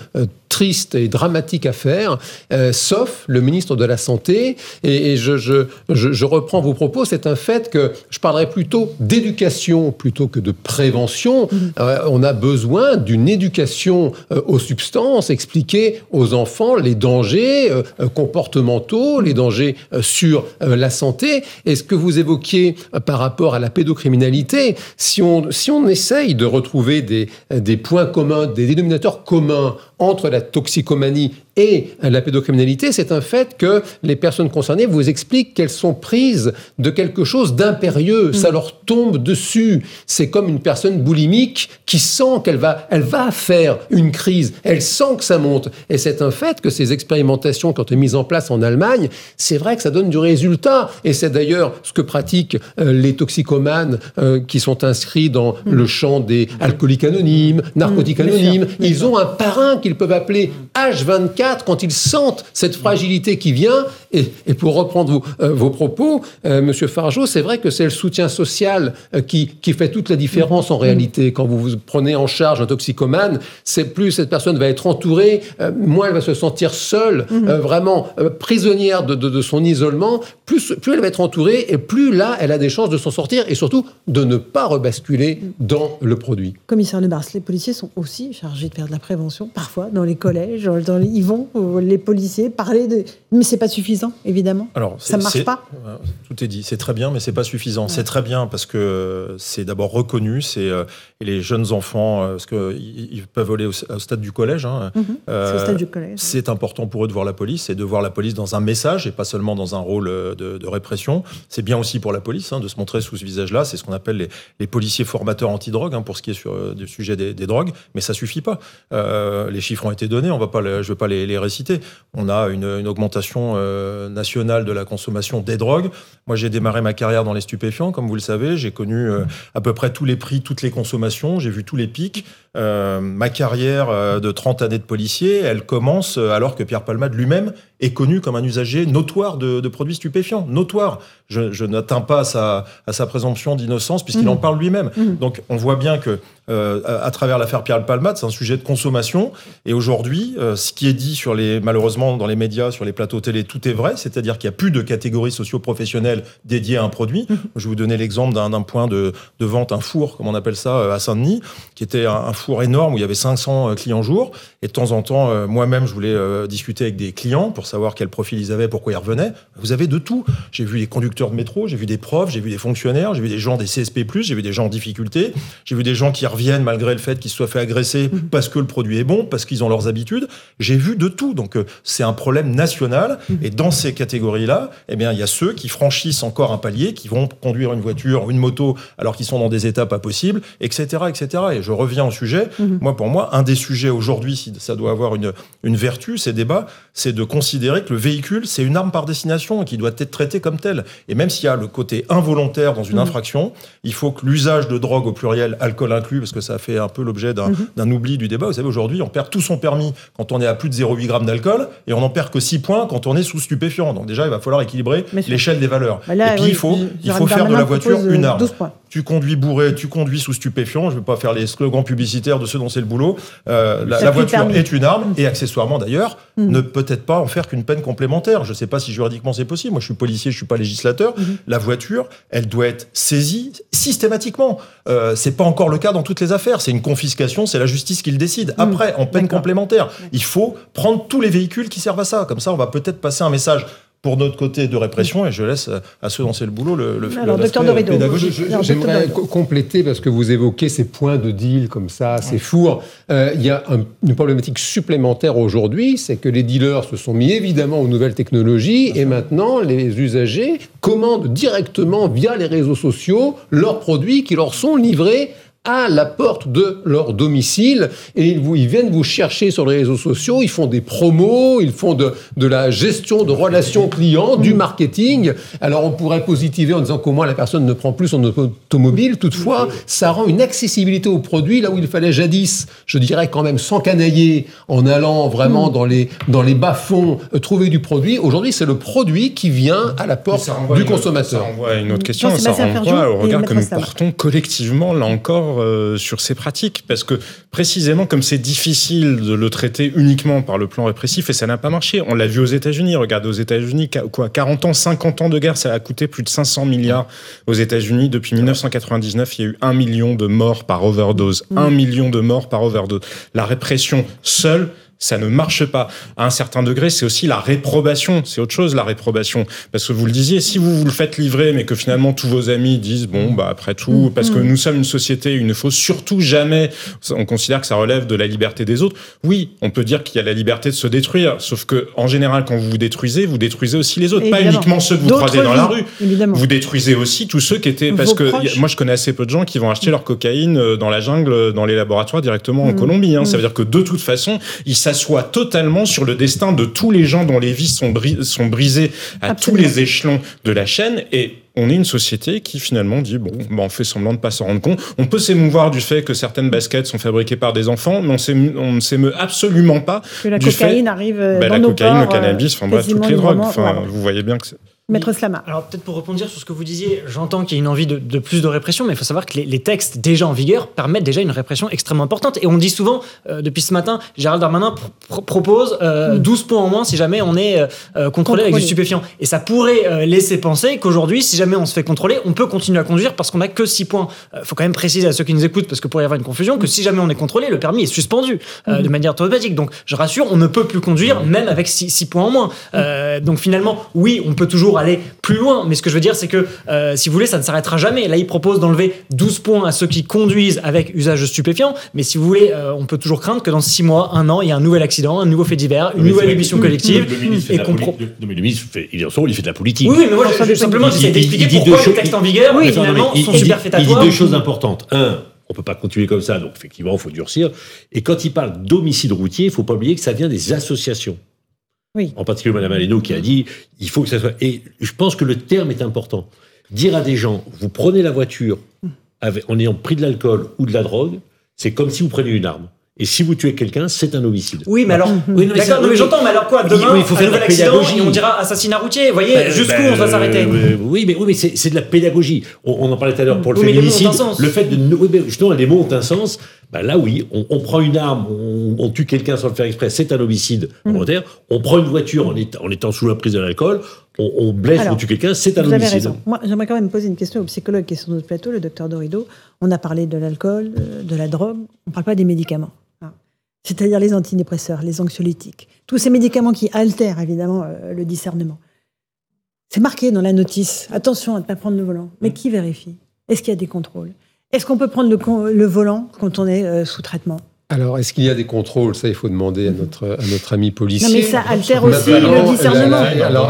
triste et dramatique affaire, euh, sauf le ministre de la Santé. Et, je, je, je, reprends vos propos, c'est un fait que je parlerai plutôt d'éducation plutôt que de prévention. Mm-hmm. Euh, on a besoin d'une éducation euh, aux substances, expliquer aux enfants les dangers comportementaux, les dangers sur la santé. Et ce que vous évoquiez par rapport à la pédocriminalité, si on, si on essaye de retrouver des, des points communs, des dénominateurs communs entre la toxicomanie et la pédocriminalité, c'est un fait que les personnes concernées vous expliquent qu'elles sont prises de quelque chose d'impérieux. Ça mm. leur tombe dessus. C'est comme une personne boulimique qui sent qu'elle va, elle va faire une crise. Elle sent que ça monte. Et c'est un fait que ces expérimentations, quand elles mises en place en Allemagne, c'est vrai que ça donne du résultat. Et c'est d'ailleurs ce que pratiquent euh, les toxicomanes euh, qui sont inscrits dans mm. le champ des alcooliques anonymes, narcotiques mm. anonymes. Ils ont un parrain qu'ils peuvent appeler H24 quand ils sentent cette fragilité qui vient, et, pour reprendre euh, vos, propos, euh, Monsieur Fargeau, c'est vrai que c'est le soutien social euh, qui, qui, fait toute la différence en réalité. Quand vous, vous prenez en charge un toxicomane, c'est plus cette personne va être entourée, moins elle va se sentir seule, mhm. vraiment prisonnière de, de, son isolement, plus, plus elle va être entourée, et plus là, elle a des chances de s'en sortir, et surtout de ne pas rebasculer dans le produit. Commissaire Lebars, les policiers sont aussi chargés de faire de la prévention, parfois dans les collèges, dans les, ils vont, les policiers, parler de... Mais c'est pas suffisant évidemment. Alors, ça marche pas. Euh, tout est dit. C'est très bien, mais c'est pas suffisant. C'est très bien parce que c'est d'abord reconnu. C'est euh, les jeunes enfants, euh, parce qu'ils ils peuvent aller au, stade du collège. Hein. C'est important pour eux de voir la police et de voir la police dans un message et pas seulement dans un rôle de, répression. C'est bien aussi pour la police hein, de se montrer sous ce visage-là. C'est ce qu'on appelle les, policiers formateurs anti-drogue hein, pour ce qui est sur du sujet des, drogues. Mais ça suffit pas. les chiffres ont été donnés. On va pas, je ne vais pas les, réciter. On a une, une augmentation nationale de la consommation des drogues. Moi, j'ai démarré ma carrière dans les stupéfiants, comme vous le savez. J'ai connu euh, à peu près tous les prix, toutes les consommations. J'ai vu tous les pics. Euh, ma carrière euh, de 30 années de policier, elle commence alors que Pierre Palmade lui-même est connu comme un usager notoire de, produits stupéfiants. Notoire. Je, n'atteins pas à sa, à sa présomption d'innocence puisqu'il mmh. en parle lui-même. Mmh. Donc, on voit bien que à, travers l'affaire Pierre Palmade, c'est un sujet de consommation. Et aujourd'hui, ce qui est dit sur les, malheureusement, dans les médias, sur les plateaux télé, tout est vrai. C'est-à-dire qu'il n'y a plus de catégorie socio-professionnelle dédiée à un produit. Mmh. Je vais vous donner l'exemple d'un point de, vente, un four, comme on appelle ça, à Saint-Denis, qui était un, four énorme où il y avait 500 euh, clients jour. Et de temps en temps, euh, moi-même, je voulais euh, discuter avec des clients pour savoir quel profil ils avaient, pourquoi ils revenaient. Vous avez de tout. J'ai vu des conducteurs de métro, j'ai vu des profs, j'ai vu des fonctionnaires, j'ai vu des gens des CSP+, j'ai vu des gens en difficulté, j'ai vu des gens qui reviennent malgré le fait qu'ils se soient fait agresser mmh. parce que le produit est bon, parce qu'ils ont leurs habitudes. J'ai vu de tout. Donc c'est un problème national. Mmh. Et dans ces catégories-là, eh bien, il y a ceux qui franchissent encore un palier, qui vont conduire une voiture, une moto, alors qu'ils sont dans des états pas possibles, etc., etc. Et je reviens au sujet. Mmh. Moi, pour moi, un des sujets aujourd'hui, si ça doit avoir une, une vertu, ces débats, c'est de considérer que le véhicule, c'est une arme par destination et qui doit être traité comme tel. Et même s'il y a le côté involontaire dans une mmh. infraction, il faut que l'usage de drogue au pluriel, alcool inclus, parce que ça fait un peu l'objet d'un mmh. oubli du débat. Vous savez, aujourd'hui, on perd tout son permis quand on est à plus de 0,8 grammes d'alcool et on n'en perd que 6 points quand on est sous stupéfiant. Donc déjà, il va falloir équilibrer l'échelle des valeurs. Bah et puis, il faut, il faut faire de la voiture une arme tu conduis bourré, tu conduis sous stupéfiant. Je ne vais pas faire les slogans publicitaires de ceux dont c'est le boulot. Euh, la, voiture est une arme et accessoirement d'ailleurs mm. ne peut-être pas en faire qu'une peine complémentaire. Je ne sais pas si juridiquement c'est possible. Moi, je suis policier, je suis pas législateur. Mm-hmm. La voiture, elle doit être saisie systématiquement. Euh, c'est pas encore le cas dans toutes les affaires. C'est une confiscation, c'est la justice qui le décide. Mm. Après, en peine complémentaire, il faut prendre tous les véhicules qui servent à ça. Comme ça, on va peut-être passer un message pour notre côté de répression, et je laisse à ceux dont c'est le boulot le, le Alors, docteur J'aimerais compléter, parce que vous évoquez ces points de deal comme ça, ces fours. Euh, il y a une problématique supplémentaire aujourd'hui, c'est que les dealers se sont mis évidemment aux nouvelles technologies, et maintenant les usagers commandent directement via les réseaux sociaux leurs produits qui leur sont livrés à la porte de leur domicile et ils, vous, ils viennent vous chercher sur les réseaux sociaux, ils font des promos, ils font de, de la gestion de relations clients, du marketing. Alors on pourrait positiver en disant qu'au moins la personne ne prend plus son automobile, toutefois ça rend une accessibilité aux produits là où il fallait jadis, je dirais quand même s'encanailler en allant vraiment dans les, dans les bas-fonds euh, trouver du produit. Aujourd'hui c'est le produit qui vient à la porte du consommateur. ça renvoie à une autre question, ça renvoie au regard que nous portons collectivement là encore euh, sur ces pratiques parce que précisément comme c'est difficile de le traiter uniquement par le plan répressif et ça n'a pas marché. On l'a vu aux États-Unis. Regardez aux États-Unis, quoi, 40 ans, 50 ans de guerre, ça a coûté plus de 500 milliards aux États-Unis. Depuis 1999, il y a eu un million de morts par overdose. Un million de morts par overdose. La répression seule ça ne marche pas. À un certain degré, c'est aussi la réprobation. C'est autre chose, la réprobation. Parce que vous le disiez, si vous vous le faites livrer, mais que finalement tous vos amis disent, bon, bah, après tout, mm. parce que mm. nous sommes une société, il ne faut surtout jamais, on considère que ça relève de la liberté des autres. Oui, on peut dire qu'il y a la liberté de se détruire. Sauf que, en général, quand vous vous détruisez, vous détruisez aussi les autres. Pas uniquement ceux que vous croisez dans la rue. Vous détruisez aussi tous ceux qui étaient, parce que moi, je connais assez peu de gens qui vont acheter leur cocaïne euh, dans la jungle, dans les laboratoires directement en mm. Colombie. Hein. Ça veut dire que de toute façon, ils s'assoit totalement sur le destin de tous les gens dont les vies sont, sont brisées à tous les échelons de la chaîne. Et on est une société qui finalement dit bon, bah, on fait semblant de pas s'en rendre compte. On peut s'émouvoir du fait que certaines baskets sont fabriquées par des enfants, mais on, ne s'émeut absolument pas que la cocaïne arrive euh, bah, dans la cocaïne, le euh, cannabis, enfin bref, toutes les drogues. Enfin, vous voyez bien que Maître Slama. Alors peut-être pour répondre sur ce que vous disiez, j'entends qu'il y a une envie de, plus de répression, mais il faut savoir que les, textes déjà en vigueur permettent déjà une répression extrêmement importante. Et on dit souvent, euh, depuis ce matin, Gérald Darmanin propose 12 euh, points en moins si jamais on est euh, contrôlé, avec du stupéfiant. Et ça pourrait laisser penser qu'aujourd'hui, si jamais on se fait contrôler, on peut continuer à conduire parce qu'on n'a que 6 points. Il faut quand même préciser à ceux qui nous écoutent, parce que pourrait y avoir une confusion, que si jamais on est contrôlé, le permis est suspendu mm-hmm. de manière automatique. Donc je rassure, on ne peut plus conduire même avec 6 points en moins. donc finalement, oui, on peut toujours aller plus loin mais ce que je veux dire, c'est que euh, si vous voulez, ça ne s'arrêtera jamais. Là, il propose d'enlever 12 points à ceux qui conduisent avec usage de stupéfiants. Mais si vous voulez, euh, on peut toujours craindre que dans 6 mois, un an, il y ait un nouvel accident, un nouveau fait divers, une nouvelle émission collective. Le, ministre et le ministre fait, il, il fait de la politique. Oui, mais moi, simplement, j'essaie d'expliquer pourquoi les textes en vigueur, finalement, sont superfétatoires. Il dit deux choses importantes. Un, on peut pas continuer comme ça, donc effectivement, il faut durcir. Et quand il parle d'homicide routier, il faut pas oublier que ça vient des associations. En particulier Mme Aleno qui a dit il faut que ça soit. Et je pense que le terme est important. Dire à des gens vous prenez la voiture en ayant pris de l'alcool ou de la drogue, c'est comme si vous preniez une arme. Et si vous tuez quelqu'un, c'est un homicide. Oui, mais alors, oui, d'accord, mais j'entends, mais alors quoi Demain, il faut faire de l'accident et on dira assassinat routier. Vous voyez, ben, jusqu'où ben, on va s'arrêter Oui, mais, oui, mais c'est de la pédagogie. On, en parlait tout à l'heure pour le féminicide. Le fait de. Oui, mais justement, les mots ont un sens. Ben là, oui, on, prend une arme, on, tue quelqu'un sans le faire exprès, c'est un homicide mm. volontaire. On prend une voiture en, étant, en étant sous la prise de l'alcool, on, blesse on tue quelqu'un, c'est un vous homicide. Avez raison. Moi, j'aimerais quand même poser une question au psychologue qui est sur notre plateau, le docteur Dorido. On a parlé de l'alcool, de la drogue, on ne parle pas des médicaments c'est-à-dire les antidépresseurs, les anxiolytiques, tous ces médicaments qui altèrent évidemment euh, le discernement. C'est marqué dans la notice, attention à ne pas prendre le volant. Mais qui vérifie? Est-ce qu'il y a des contrôles? Est-ce qu'on peut prendre le, volant quand on est euh, sous traitement? Alors, est-ce qu'il y a des contrôles? Ça, il faut demander à notre, à notre ami policier. Non, mais ça altère aussi le discernement.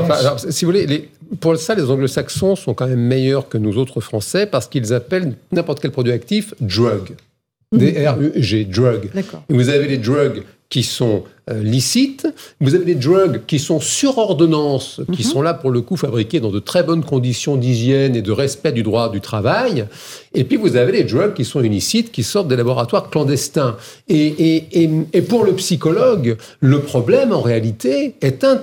alors, si vous voulez, pour ça, les anglo-saxons sont quand même meilleurs que nous autres Français parce qu'ils appellent n'importe quel produit actif drug. D-R-U-G, drug. Et vous avez les drugs qui sont euh, licites, vous avez des drugs qui sont sur ordonnance, qui mhm. sont là pour le coup fabriqués dans de très bonnes conditions d'hygiène et de respect du droit du travail, et puis vous avez les drugs qui sont illicites, qui sortent des laboratoires clandestins. Et, et, et, et pour le psychologue, le problème en réalité est un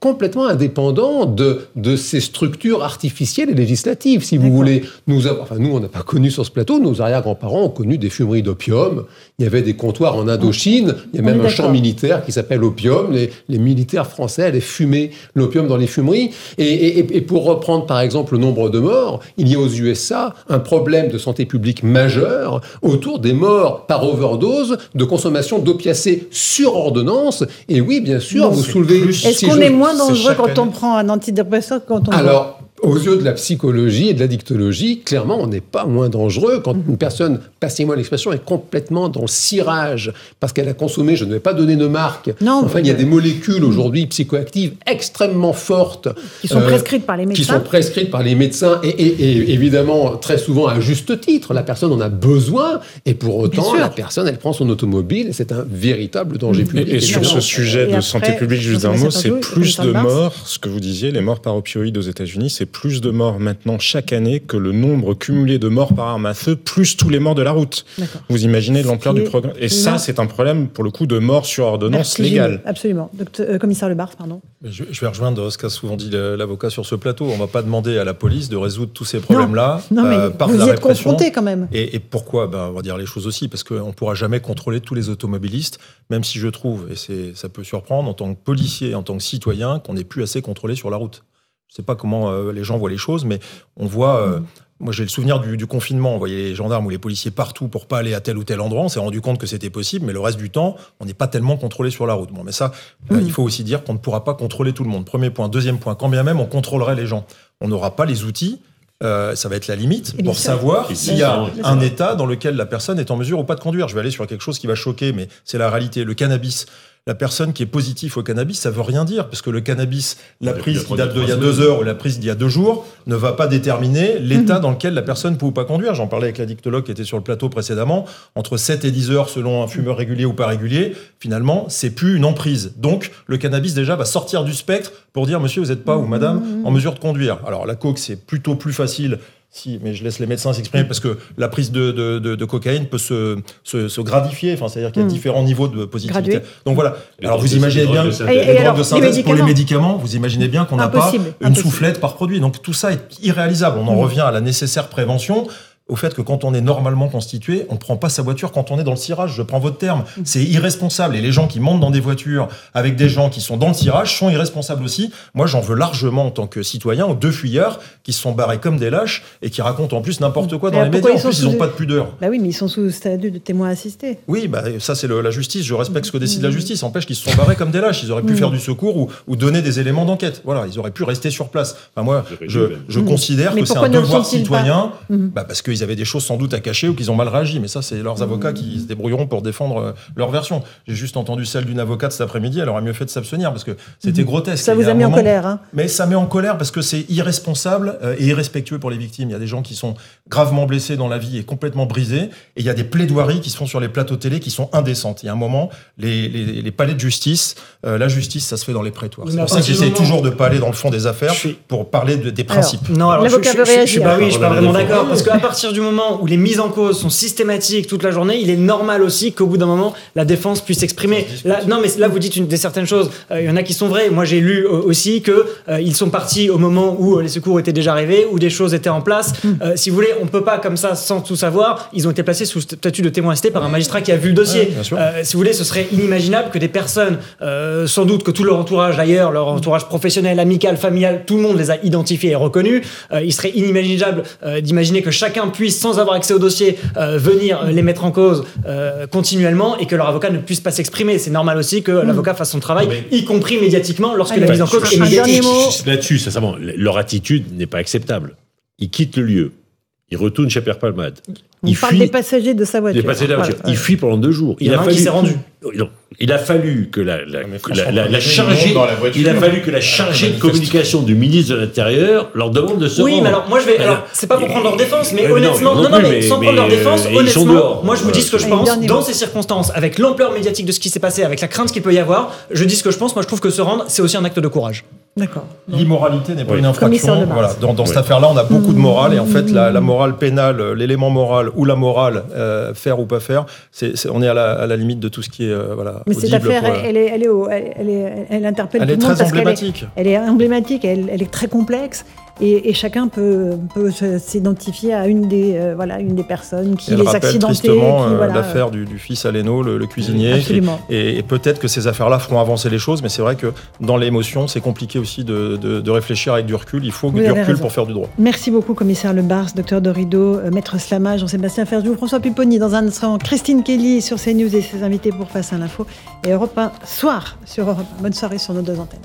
complètement indépendant de, de ces structures artificielles et législatives, si vous voulez. Nous, enfin, nous on n'a pas connu sur ce plateau, nos arrière-grands-parents ont connu des fumeries d'opium, il y avait des comptoirs en Indochine, il y a même un champ militaire qui s'appelle Opium, les, les, militaires français allaient fumer l'opium dans les fumeries. Et, et, pour reprendre par exemple le nombre de morts, il y a aux USA un problème de santé publique majeur autour des morts par overdose de consommation d'opiacés sur ordonnance. Et oui, bien sûr, vous soulevez... Est-ce qu'on est moins dangereux quand on prend un antidépresseur quand on Alors, aux yeux de la psychologie et de la dictologie, clairement, on n'est pas moins dangereux quand une personne, passez-moi l'expression, est complètement dans le cirage parce qu'elle a consommé, je ne vais pas donner de marque, non, enfin, il y a des molécules aujourd'hui psychoactives extrêmement fortes. Qui sont prescrites par les médecins. Qui sont prescrites par les médecins et, et, évidemment, très souvent à juste titre, la personne en a besoin et pour autant, la personne, elle prend son automobile et c'est un véritable danger public. Et, sur ce sujet de santé publique, juste un mot, c'est plus de morts, ce que vous disiez, les morts par opioïdes aux États-Unis, c'est plus de morts maintenant chaque année que le nombre cumulé de morts par arme à feu, plus tous les morts de la route. Vous imaginez l'ampleur du programme. Et ça, c'est un problème, pour le coup, de mort sur ordonnance légale. Absolument. Docteur, euh, commissaire pardon. Je, vais rejoindre ce qu'a souvent dit l'avocat sur ce plateau. On ne va pas demander à la police de résoudre tous ces problèmes-là euh, par vous la y êtes confronté quand même. Et, pourquoi? Ben, On va dire les choses aussi, parce qu'on ne pourra jamais contrôler tous les automobilistes, même si je trouve, et ça peut surprendre, en tant que policier, en tant que citoyen, qu'on n'est plus assez contrôlé sur la route. Je ne sais pas comment euh, les gens voient les choses, mais on voit. Euh, moi, j'ai le souvenir du, confinement. On voyait les gendarmes ou les policiers partout pour pas aller à tel ou tel endroit. On s'est rendu compte que c'était possible, mais le reste du temps, on n'est pas tellement contrôlé sur la route. Bon, mais ça, euh, il faut aussi dire qu'on ne pourra pas contrôler tout le monde. Premier point. Deuxième point. Quand bien même on contrôlerait les gens, on n'aura pas les outils. ça va être la limite pour savoir s'il y a un état dans lequel la personne est en mesure ou pas de conduire. Je vais aller sur quelque chose qui va choquer, mais c'est la réalité. Le cannabis la personne qui est positive au cannabis, ça veut rien dire, parce que le cannabis, la prise qui date d'il y a deux heures ou la prise d'il y a deux jours, ne va pas déterminer l'état mhm. dans lequel la personne peut ou pas conduire. J'en parlais avec la dictologue qui était sur le plateau précédemment. Entre 7 et 10 heures, selon un fumeur régulier ou pas régulier, finalement, c'est plus une emprise. Donc, le cannabis, déjà, va sortir du spectre pour dire, monsieur, vous n'êtes pas, ou madame, en mesure de conduire. Alors, la coke, c'est plutôt plus facile si, mais je laisse les médecins s'exprimer parce que la prise de, de, cocaïne peut se, se, gradifier, enfin, c'est-à-dire qu'il y a hmm. différents niveaux de positivité. Donc voilà. alors vous imaginez bien, les drogues de synthèse pour les médicaments, vous imaginez bien qu'on n'a pas une soufflette par produit. Donc tout ça est irréalisable. On en hmm. revient à la nécessaire prévention au fait que quand on est normalement constitué, on ne prend pas sa voiture quand on est dans le cirage. Je prends votre terme. Mm. C'est irresponsable. Et les gens qui montent dans des voitures avec des gens qui sont dans le cirage sont irresponsables aussi. Moi, j'en veux largement en tant que citoyen aux deux fuyards qui se sont barrés comme des lâches et qui racontent en plus n'importe quoi dans les médias. En plus, ils n'ont pas de pudeur. Bah oui, mais ils sont sous statut de témoin assisté. Oui, bah, ça, c'est la justice. Je respecte ce que décide la mm. justice. Empêche qu'ils se sont barrés comme des lâches. Ils auraient pu mm. faire du secours ou, donner des éléments d'enquête. Voilà, ils auraient pu rester sur place. Enfin, moi, je, considère que c'est un devoir citoyen bah, parce qu'ils avaient des choses sans doute à cacher ou qu'ils ont mal réagi. Mais ça, c'est leurs avocats qui se débrouilleront pour défendre euh, leur version. J'ai juste entendu celle d'une avocate cet après-midi. Elle aurait mieux fait de s'abstenir parce que c'était mhm. grotesque. Ça vous a mis en colère. Hein mais ça met en colère parce que c'est irresponsable euh, et irrespectueux pour les victimes. Il y a des gens qui sont gravement blessés dans la vie et complètement brisés. Et il y a des plaidoiries qui se font sur les plateaux télé qui sont indécentes. Il y a un moment, les, les, palais de justice, euh, la justice, ça se fait dans les prétoires. C'est pour ça que j'essaie toujours de pas aller dans le fond des affaires pour parler des principes. non, alors je, je, suis pas, oui, je suis pas vraiment d'accord. Parce qu'à partir du moment où les mises en cause sont systématiques toute la journée, il est normal aussi qu'au bout d'un moment, la défense puisse s'exprimer. non, mais là, vous dites une, des certaines choses. Euh, il y en a qui sont vraies. Moi, j'ai lu euh, aussi que euh, ils sont partis au moment où les secours étaient déjà arrivés, où des choses étaient en place. Mm. si vous voulez, on peut pas comme ça, sans tout savoir. Ils ont été placés sous statut de témoin assisté par un magistrat qui a vu le dossier. si vous voulez, ce serait inimaginable que des personnes, sans doute que tout leur entourage d'ailleurs, leur entourage professionnel, amical, familial, tout le monde les a identifiés et reconnus. il serait inimaginable d'imaginer que chacun puisse, sans avoir accès au dossier, euh, venir les mettre en cause euh, continuellement et que leur avocat ne puisse pas s'exprimer. C'est normal aussi que l'avocat fasse son travail, y compris médiatiquement, lorsque la mise en cause est médiatique. Là-dessus, sincèrement, leur attitude n'est pas acceptable. Ils quittent le lieu. Ils retournent chez Pierre Palmade. On parle des passagers de sa voiture. Des passagers de la voiture. Il fuit pendant deux jours. Il, y a, a qui s'est rendu. Il a fallu que la, la, la, chargée, il a fallu que la chargée de communication du ministre de l'Intérieur leur demande de se oui, mais alors moi je vais, alors c'est pas pour prendre leur défense, mais honnêtement, non, non, mais, sans prendre leur défense, honnêtement, moi je vous dis ce que je pense dans ces circonstances, avec l'ampleur médiatique de ce qui s'est passé, avec la crainte qu'il peut y avoir, je dis ce que je pense. Moi je trouve que se rendre, c'est aussi un acte de courage. D'accord. L'immoralité n'est pas une infraction. Voilà. Dans, cette affaire-là, on a beaucoup de morale et en fait, la, morale pénale, l'élément moral ou la morale, euh, faire ou pas faire, c'est, on est à la, limite de tout ce qui est euh, voilà. Mais cette affaire, elle, est, elle, est, elle, est, elle, interpelle tout le monde parce emblématique. Elle est, elle est emblématique, elle, est très complexe. Et, chacun peut, peut s'identifier à une des, euh, voilà, une des personnes qui les accidentait. tristement euh, l'affaire du, fils Aleno, le, le cuisinier. Absolument. Et, peut-être que ces affaires-là feront avancer les choses, mais c'est vrai que dans l'émotion, c'est compliqué aussi de, de, réfléchir avec du recul. Il faut du recul pour faire du droit. Merci beaucoup, commissaire Lebars, docteur Dorido, euh, maître Slamage, Jean-Sébastien Ferjou, François Pupponi. Dans un instant, Christine Kelly sur CNews et ses invités pour Face à l'info. Et Europe 1 soir sur Europe 1. Bonne soirée sur nos deux antennes.